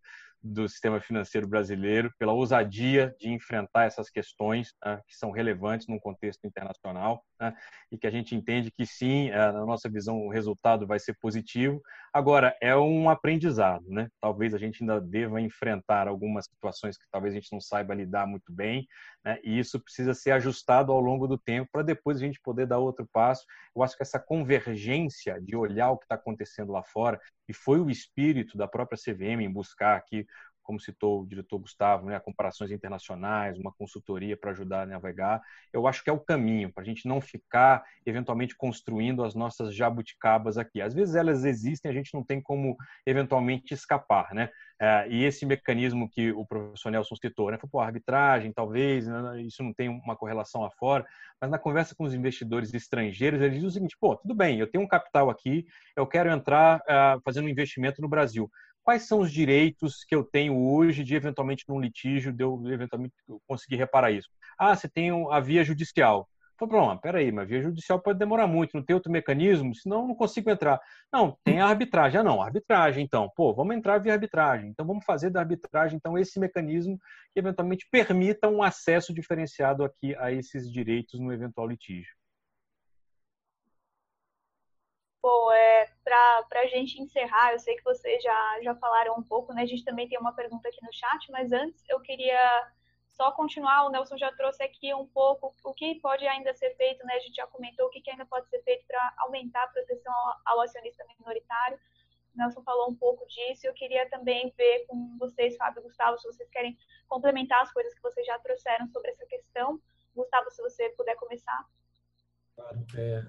do sistema financeiro brasileiro, pela ousadia de enfrentar essas questões né, que são relevantes num contexto internacional né, e que a gente entende que sim, é, na nossa visão, o resultado vai ser positivo. Agora, é um aprendizado, né? Talvez a gente ainda deva enfrentar algumas situações que talvez a gente não saiba lidar muito bem, né, e isso precisa ser ajustado ao longo do tempo para depois a gente poder dar outro passo. Eu acho que essa convergência de olhar o que está acontecendo lá fora, e foi o espírito da própria CVM em buscar aqui como citou o diretor Gustavo, né, comparações internacionais, uma consultoria para ajudar a navegar. Eu acho que é o caminho para a gente não ficar eventualmente construindo as nossas jabuticabas aqui. Às vezes elas existem, a gente não tem como eventualmente escapar, né? É, e esse mecanismo que o professor Nelson citou, né? Foi, arbitragem, talvez, né? isso não tem uma correlação lá fora, mas na conversa com os investidores estrangeiros, eles dizem o seguinte: pô, tudo bem, eu tenho um capital aqui, eu quero entrar uh, fazendo um investimento no Brasil quais são os direitos que eu tenho hoje de eventualmente num litígio de eu eventualmente conseguir reparar isso? Ah, você tem a via judicial. Falei, pronto, peraí, mas via judicial pode demorar muito, não tem outro mecanismo, senão não consigo entrar. Não, tem a arbitragem. Ah, não, arbitragem, então. Pô, vamos entrar via arbitragem. Então, vamos fazer da arbitragem, então, esse mecanismo que eventualmente permita um acesso diferenciado aqui a esses direitos no eventual litígio. Bom, é, para a gente encerrar, eu sei que vocês já, já falaram um pouco, né? A gente também tem uma pergunta aqui no chat, mas antes eu queria só continuar. O Nelson já trouxe aqui um pouco o que pode ainda ser feito, né? A gente já comentou o que, que ainda pode ser feito para aumentar a proteção ao, ao acionista minoritário. O Nelson falou um pouco disso. Eu queria também ver com vocês, Fábio e Gustavo, se vocês querem complementar as coisas que vocês já trouxeram sobre essa questão. Gustavo, se você puder começar. Claro. É,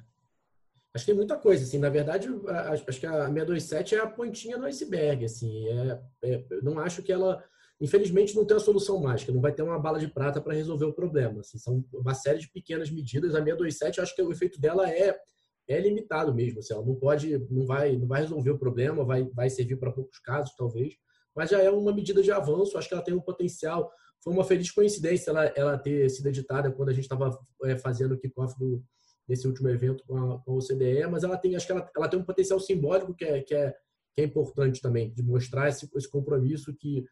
Acho que tem muita coisa, assim, na verdade, acho que a 627 é a pontinha do iceberg, assim, é, é, eu não acho que ela, infelizmente, não tem uma solução mágica, não vai ter uma bala de prata para resolver o problema, assim, são uma série de pequenas medidas, a 627, acho que o efeito dela é, é limitado mesmo, assim, ela não pode, não vai, não vai resolver o problema, vai, vai servir para poucos casos, talvez, mas já é uma medida de avanço, acho que ela tem um potencial, foi uma feliz coincidência ela, ela ter sido editada quando a gente estava é, fazendo o kickoff do nesse último evento com a, com a OCDE, mas ela tem, acho que ela, ela tem um potencial simbólico que é, que é, que é importante também, de mostrar esse, esse compromisso que,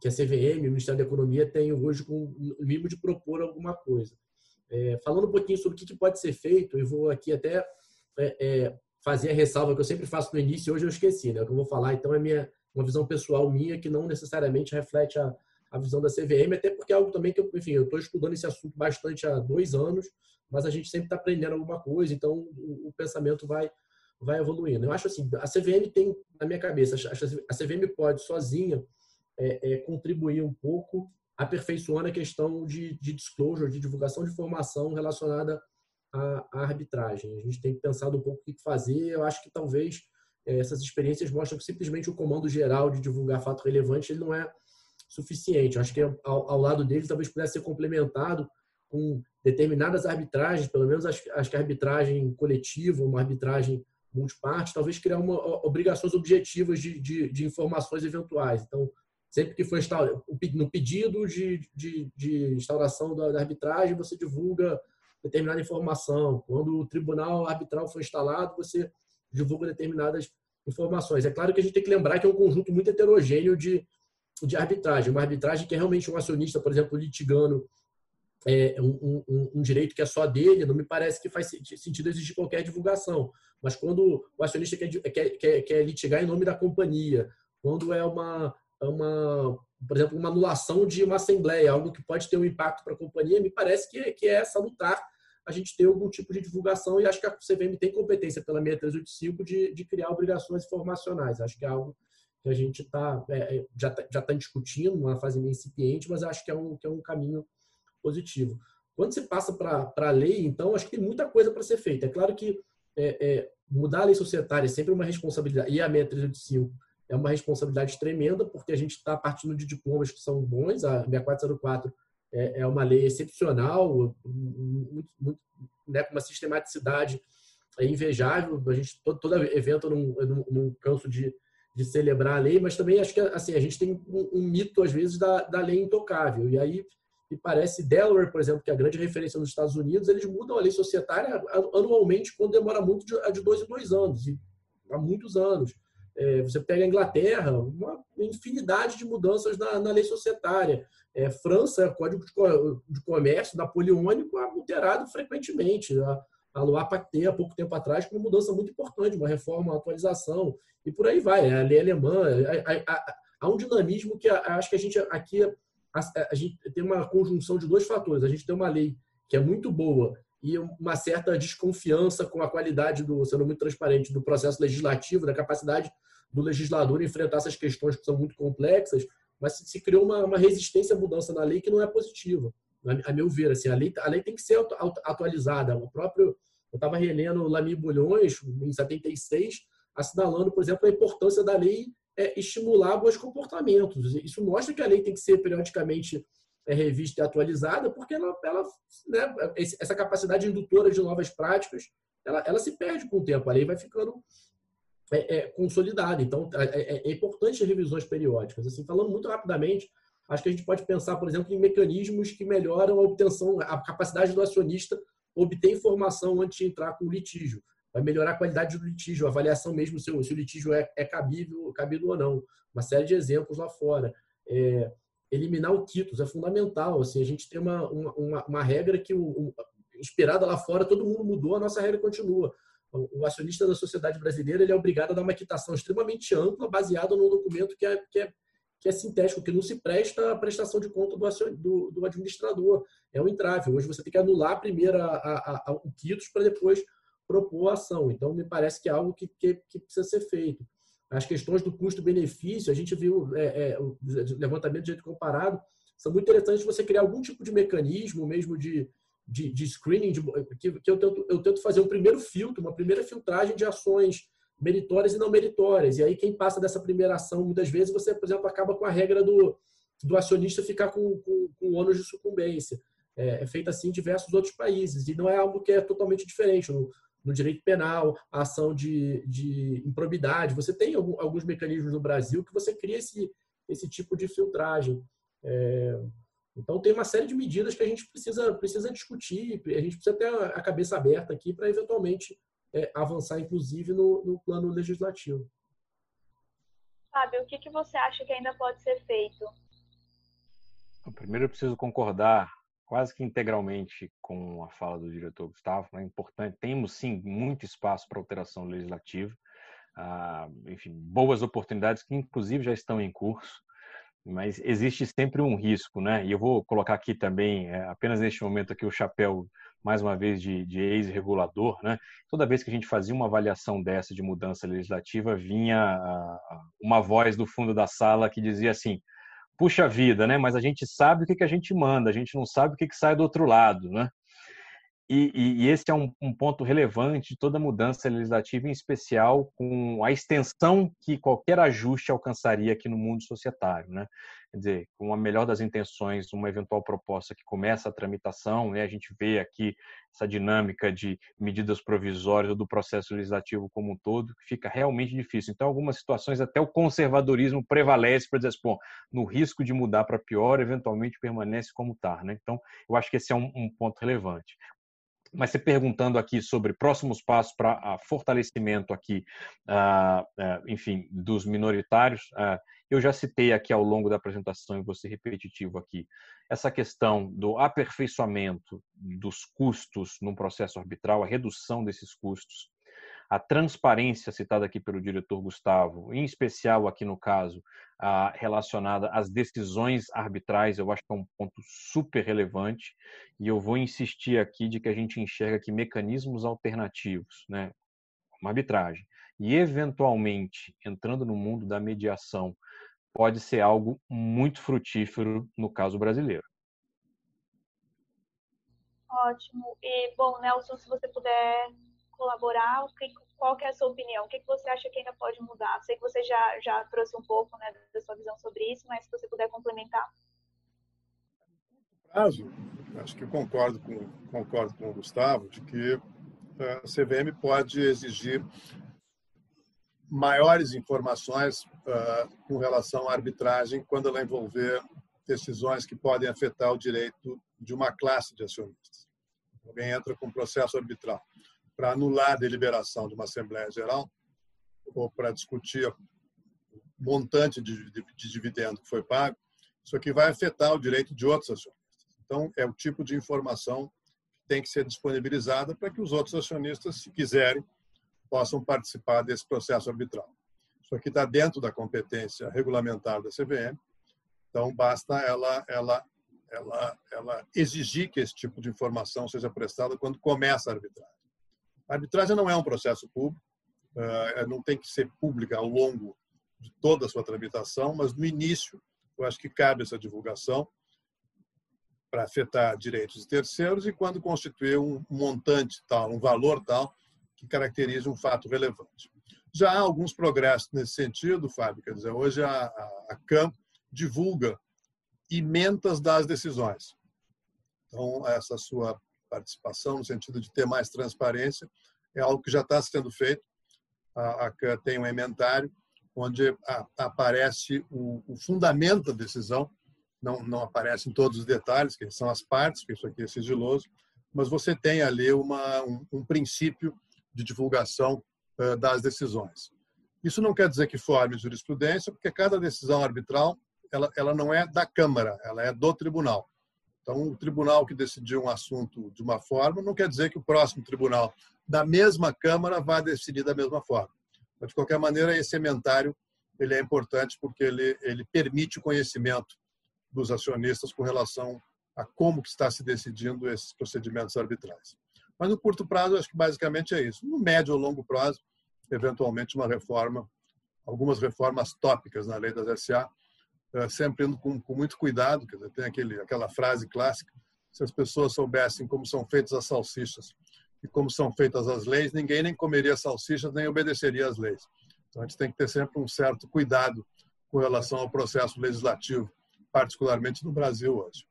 que a CVM, o Ministério da Economia, tem hoje com o mínimo de propor alguma coisa. É, falando um pouquinho sobre o que, que, pode ser feito, eu vou aqui até é, é, fazer a ressalva que eu sempre faço no início, hoje eu esqueci, né? O que eu vou falar, então, é minha, uma visão pessoal minha que não necessariamente reflete a, a visão da CVM, até porque é algo também que eu, enfim, eu estou estudando esse assunto bastante há dois anos, mas a gente sempre está aprendendo alguma coisa, então o, pensamento vai vai evoluindo. Eu acho assim, a CVM tem na minha cabeça, a CVM pode sozinha é, é, contribuir um pouco aperfeiçoando a questão de, de disclosure, de divulgação de informação relacionada à, à, arbitragem. A gente tem pensado um pouco o que fazer. Eu acho que talvez é, essas experiências mostram que simplesmente o comando geral de divulgar fato relevante ele não é suficiente. Eu acho que ao, ao, lado dele talvez pudesse ser complementado com determinadas arbitragens, pelo menos acho, que a arbitragem coletiva, uma arbitragem multiparte, talvez criar uma, obrigações objetivas de, de, de informações eventuais. Então, Sempre que for no pedido de, de, de instauração da arbitragem, você divulga determinada informação. Quando o tribunal arbitral for instalado, você divulga determinadas informações. É claro que a gente tem que lembrar que é um conjunto muito heterogêneo de, de arbitragem. Uma arbitragem que é realmente um acionista, por exemplo, litigando é, um, um, um, direito que é só dele, não me parece que faz sentido existir qualquer divulgação. Mas quando o acionista quer, quer, quer, litigar em nome da companhia, quando é uma, uma, por exemplo, uma anulação de uma assembleia, algo que pode ter um impacto para a companhia, me parece que, que é salutar a gente ter algum tipo de divulgação e acho que a CVM tem competência pela 6385 de, de criar obrigações informacionais. Acho que é algo que a gente tá, é, é já está já tá discutindo, uma fase meio incipiente, mas acho que é um, que é um caminho positivo. Quando você passa para a lei, então, acho que tem muita coisa para ser feita. É claro que é, é, mudar a lei societária é sempre uma responsabilidade, e a 6385 é uma responsabilidade tremenda, porque a gente está partindo de diplomas que são bons. A 6404 é, é uma lei excepcional, muito, muito, né, com uma sistematicidade invejável. A gente, todo, todo evento, não, não, não canso de, de celebrar a lei, mas também acho que assim, a gente tem um, um mito, às vezes, da, da lei intocável. E aí, me parece, Delaware, por exemplo, que é a grande referência nos Estados Unidos, eles mudam a lei societária anualmente, quando demora muito, de, de dois em dois anos, e há muitos anos. É, você pega a Inglaterra, uma infinidade de mudanças na, na lei societária. É, França, Código de, de, Comércio napoleônico alterado frequentemente. A, a Loi Pacte, há pouco tempo atrás, com uma mudança muito importante, uma reforma, uma atualização, e por aí vai. A lei alemã. Há um dinamismo que acho que a gente aqui a, a gente tem uma conjunção de dois fatores. A gente tem uma lei que é muito boa e uma certa desconfiança com a qualidade do, sendo muito transparente, do processo legislativo, da capacidade do legislador enfrentar essas questões que são muito complexas, mas se, criou uma, uma, resistência à mudança na lei que não é positiva, a, a meu ver. Assim, a, lei, a lei tem que ser atualizada. O próprio, eu estava relendo Lamy Bulhões, em 76, assinalando, por exemplo, a importância da lei é, estimular bons comportamentos. Isso mostra que a lei tem que ser periodicamente é, revista e atualizada, porque ela, ela né, essa capacidade indutora de novas práticas, ela, ela se perde com o tempo. A lei vai ficando é, é, consolidada. Então, é, é, é, importante as revisões periódicas. Assim, falando muito rapidamente, acho que a gente pode pensar, por exemplo, em mecanismos que melhoram a obtenção, a capacidade do acionista obter informação antes de entrar com o litígio. Vai melhorar a qualidade do litígio, a avaliação mesmo se o, se o litígio é, é cabível, cabível ou não. Uma série de exemplos lá fora. É, eliminar o quitus é fundamental. Assim, a gente tem uma, uma, uma regra que, o, inspirada lá fora, todo mundo mudou, a nossa regra continua o acionista da sociedade brasileira ele é obrigado a dar uma quitação extremamente ampla, baseada num documento que é, que é, que é sintético, que não se presta à prestação de conta do, acion, do, do administrador. É um entrave. Hoje você tem que anular primeiro a, a, a, o quitos para depois propor a ação. Então, me parece que é algo que, que, que precisa ser feito. As questões do custo-benefício, a gente viu é, é, o levantamento de jeito comparado, são muito interessantes você criar algum tipo de mecanismo, mesmo de, de, de screening, de, que, que eu, tento, eu tento fazer um primeiro filtro, uma primeira filtragem de ações meritórias e não meritórias. E aí, quem passa dessa primeira ação, muitas vezes, você, por exemplo, acaba com a regra do, do acionista ficar com, com, com ônus de sucumbência. É, é feito assim em diversos outros países. E não é algo que é totalmente diferente. No, no direito penal, a ação de, de improbidade. Você tem alguns mecanismos no Brasil que você cria esse, esse tipo de filtragem. É, então, tem uma série de medidas que a gente precisa, precisa discutir, a gente precisa ter a cabeça aberta aqui para, eventualmente, é, avançar, inclusive, no, no, plano legislativo. Fábio, o que, que você acha que ainda pode ser feito? Primeiro, eu preciso concordar quase que integralmente com a fala do diretor Gustavo. É importante, temos sim muito espaço para alteração legislativa. a, enfim, boas oportunidades que inclusive já estão em curso, mas existe sempre um risco, né? E eu vou colocar aqui também, é, apenas neste momento aqui, o chapéu mais uma vez de, de ex-regulador, né? Toda vez que a gente fazia uma avaliação dessa de mudança legislativa, vinha uma voz do fundo da sala que dizia assim: puxa vida, né? Mas a gente sabe o que, que a gente manda, a gente não sabe o que, que sai do outro lado, né? E, e, e esse é um, um, ponto relevante de toda mudança legislativa, em especial com a extensão que qualquer ajuste alcançaria aqui no mundo societário. Né? Quer dizer, com a melhor das intenções, uma eventual proposta que começa a tramitação, né? a gente vê aqui essa dinâmica de medidas provisórias do processo legislativo como um todo, que fica realmente difícil. Então, algumas situações, até o conservadorismo prevalece para dizer, assim, bom, no risco de mudar para pior, eventualmente permanece como está. Né? Então, eu acho que esse é um, um ponto relevante mas você perguntando aqui sobre próximos passos para fortalecimento aqui, uh, uh, enfim, dos minoritários, uh, eu já citei aqui ao longo da apresentação e vou ser repetitivo aqui, essa questão do aperfeiçoamento dos custos num processo arbitral, a redução desses custos, a transparência citada aqui pelo diretor Gustavo, em especial aqui no caso relacionada às decisões arbitrais, eu acho que é um ponto super relevante e eu vou insistir aqui de que a gente enxerga aqui mecanismos alternativos, né, uma arbitragem e eventualmente entrando no mundo da mediação pode ser algo muito frutífero no caso brasileiro. Ótimo. E, bom, Nelson, se você puder colaborar, qual que é a sua opinião? O que, você acha que ainda pode mudar? Sei que você já, já trouxe um pouco né, da sua visão sobre isso, mas se você puder complementar. Prazo, acho que concordo com, concordo com o Gustavo, de que eh, a CVM pode exigir maiores informações uh, com relação à arbitragem quando ela envolver decisões que podem afetar o direito de uma classe de acionistas. Alguém entra com processo arbitral para anular a deliberação de uma Assembleia Geral ou para discutir o montante de, de, de dividendo que foi pago, isso aqui vai afetar o direito de outros acionistas. Então, é o tipo de informação que tem que ser disponibilizada para que os outros acionistas, se quiserem, possam participar desse processo arbitral. Isso aqui está dentro da competência regulamentar da CVM, então basta ela, ela, ela, ela exigir que esse tipo de informação seja prestada quando começa a arbitragem. A arbitragem não é um processo público, eh, não tem que ser pública ao longo de toda a sua tramitação, mas no início eu acho que cabe essa divulgação para afetar direitos de terceiros e quando constituir um montante tal, um valor tal, que caracterize um fato relevante. Já há alguns progressos nesse sentido, Fábio, quer dizer, hoje a, a, a CAM divulga emendas das decisões. Então, essa sua participação, no sentido de ter mais transparência, é algo que já está sendo feito. A, CAN tem um inventário onde aparece o, o, fundamento da decisão, não, não aparecem todos os detalhes, que são as partes, porque isso aqui é sigiloso, mas você tem ali uma, um, um princípio de divulgação uh, das decisões. Isso não quer dizer que forme jurisprudência, porque cada decisão arbitral ela, ela não é da Câmara, ela é do tribunal. Então, o tribunal que decidiu um assunto de uma forma não quer dizer que o próximo tribunal da mesma Câmara vá decidir da mesma forma. Mas, de qualquer maneira, esse ementário ele é importante porque ele, ele permite o conhecimento dos acionistas com relação a como que está se decidindo esses procedimentos arbitrais. Mas no curto prazo, acho que basicamente é isso. No médio ou longo prazo, eventualmente uma reforma, algumas reformas tópicas na lei das SA, sempre indo com, com muito cuidado, quer dizer, tem aquele, aquela frase clássica, se as pessoas soubessem como são feitas as salsichas e como são feitas as leis, ninguém nem comeria salsichas nem obedeceria às leis. Então a gente tem que ter sempre um certo cuidado com relação ao processo legislativo, particularmente no Brasil hoje.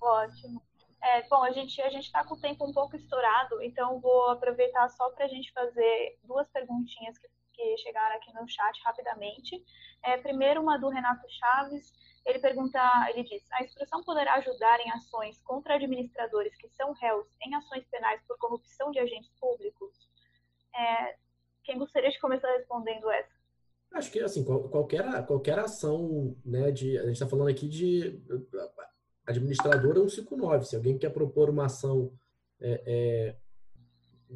Ótimo. É, bom, a gente a gente está com o tempo um pouco estourado, então vou aproveitar só para a gente fazer duas perguntinhas que, que chegaram aqui no chat rapidamente. É, primeiro, uma do Renato Chaves. Ele pergunta, ele diz: a instrução poderá ajudar em ações contra administradores que são réus em ações penais por corrupção de agentes públicos? É, quem gostaria de começar respondendo essa? Acho que assim qualquer qualquer ação, né? De a gente está falando aqui de administrador é um 59. Se alguém quer propor uma ação é, é,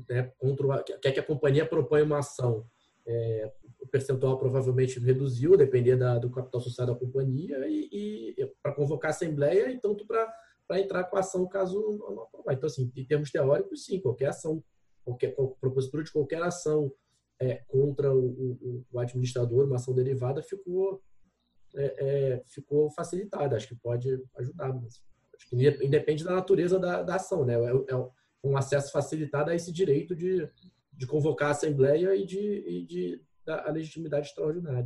né, contra, quer que a companhia proponha uma ação, é, o percentual provavelmente reduziu, depender do capital social da companhia, e, e para convocar a assembleia e tanto para entrar com a ação caso não aprovar. Então, assim, em termos teóricos, sim, qualquer ação, qualquer propositura de qualquer ação é, contra o, o, o, administrador, uma ação derivada, ficou, é, é, ficou facilitada. Acho que pode ajudar, mas acho que independe da natureza da, da ação, né? É, é um acesso facilitado a esse direito de, de convocar a Assembleia e de, e de a legitimidade extraordinária.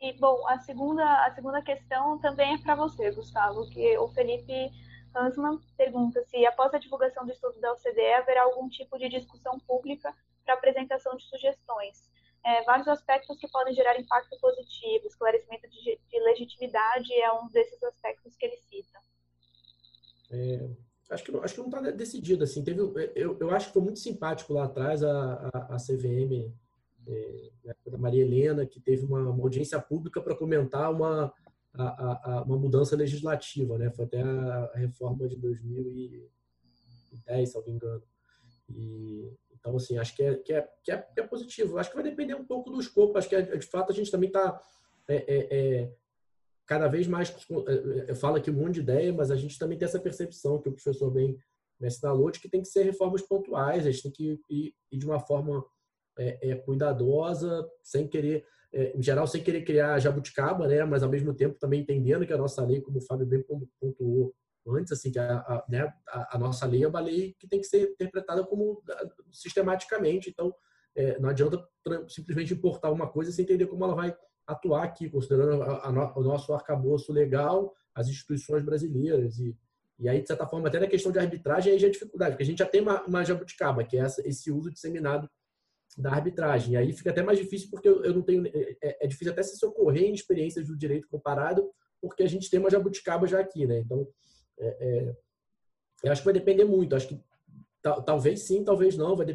E, bom, a segunda, a segunda questão também é para você, Gustavo, que o Felipe Hansman pergunta se, após a divulgação do estudo da OCDE, haverá algum tipo de discussão pública para apresentação de sugestões. É, vários aspectos que podem gerar impacto positivo, esclarecimento de, de legitimidade é um desses aspectos que ele cita. É, acho que, acho que não está decidido. Assim. Teve, eu, eu acho que foi muito simpático lá atrás a, a, a CVM, é, da Maria Helena, que teve uma, uma audiência pública para comentar uma, a, a, uma mudança legislativa. Né? Foi até a, reforma de 2010, se não me engano. E, então, assim, acho que é, que, é, que, é, que é positivo. Acho que vai depender um pouco do escopo. Acho que, de fato, a gente também está é, é, é, cada vez mais é, fala aqui um monte de ideia, mas a gente também tem essa percepção que o professor bem me assinalou de que tem que ser reformas pontuais, a gente tem que ir, ir de uma forma é, é, cuidadosa, sem querer, é, em geral, sem querer criar jabuticaba, né? mas ao mesmo tempo também entendendo que a nossa lei, como o Fábio bem pontuou antes, assim, que a, a, né, a, a nossa lei é uma lei que tem que ser interpretada como sistematicamente, então é, não adianta simplesmente importar uma coisa sem entender como ela vai atuar aqui, considerando a, a, o nosso arcabouço legal, as instituições brasileiras. E, e aí, de certa forma, até na questão de arbitragem, aí já é dificuldade, porque a gente já tem uma, uma jabuticaba, que é essa, esse uso disseminado da arbitragem. E aí fica até mais difícil, porque eu, eu não tenho. É, é, é difícil até se socorrer em experiências do direito comparado, porque a gente tem uma jabuticaba já aqui, né? Então, é, é, eu acho que vai depender muito. Acho que talvez sim, talvez não. Vai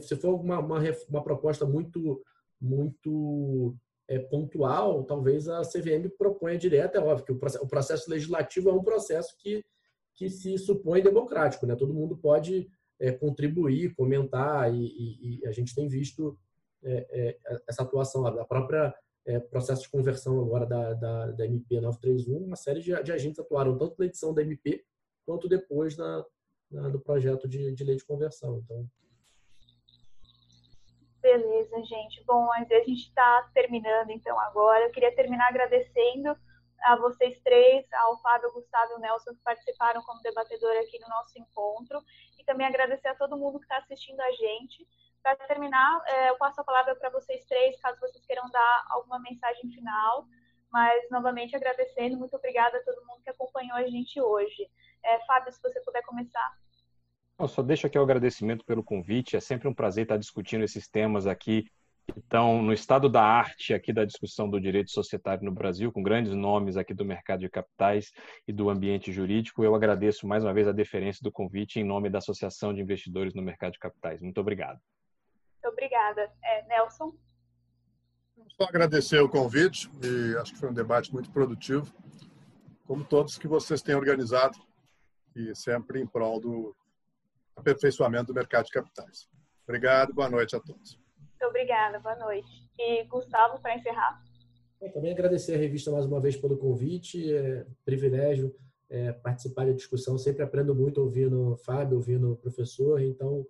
se for uma, uma, uma proposta muito muito é, pontual, talvez a CVM proponha direto, é óbvio que o processo legislativo é um processo que, que se supõe democrático, né? Todo mundo pode é, contribuir, comentar e, e, e, a gente tem visto é, é essa atuação, a própria é, processo de conversão agora da, da, da, MP 931, uma série de, de, agentes atuaram tanto na edição da MP quanto depois na, na do projeto de, de lei de conversão. Então, Beleza, gente. Bom, a gente está terminando então agora. Eu queria terminar agradecendo a vocês três, ao Fábio, Gustavo e o Nelson que participaram como debatedor aqui no nosso encontro e também agradecer a todo mundo que está assistindo a gente. Para terminar, é, eu passo a palavra para vocês três, caso vocês queiram dar alguma mensagem final. Mas, novamente, agradecendo, muito obrigada a todo mundo que acompanhou a gente hoje. É, Fábio, se você puder começar. Eu só deixo aqui o agradecimento pelo convite. É sempre um prazer estar discutindo esses temas aqui então, no estado da arte aqui da discussão do direito societário no Brasil, com grandes nomes aqui do mercado de capitais e do ambiente jurídico, eu agradeço mais uma vez a deferência do convite em nome da Associação de Investidores no Mercado de Capitais. Muito obrigado. Muito obrigada. É, Nelson? Só agradecer o convite e acho que foi um debate muito produtivo, como todos que vocês têm organizado e sempre em prol do aperfeiçoamento do mercado de capitais. Obrigado, boa noite a todos. Muito obrigada, boa noite. E Gustavo, para encerrar. Eu também agradecer a revista mais uma vez pelo convite, é privilégio é, participar da discussão, sempre aprendo muito ouvindo o Fábio, ouvindo o professor, então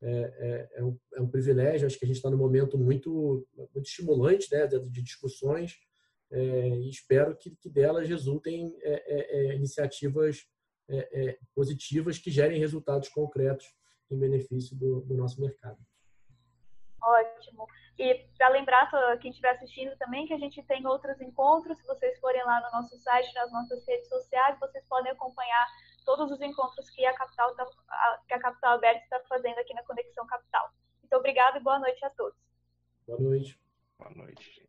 é, é, é, um, é um privilégio, acho que a gente está num momento muito, muito estimulante né, de, de discussões é, e espero que, que delas resultem é, é, positivas que gerem resultados concretos em benefício do, do nosso mercado. Ótimo. E para lembrar quem estiver assistindo também que a gente tem outros encontros. Se vocês forem lá no nosso site, nas nossas redes sociais, vocês podem acompanhar todos os encontros que a Capital, tá, que a Capital Aberta está fazendo aqui na Conexão Capital. Muito obrigada e boa noite a todos. Boa noite. Boa noite.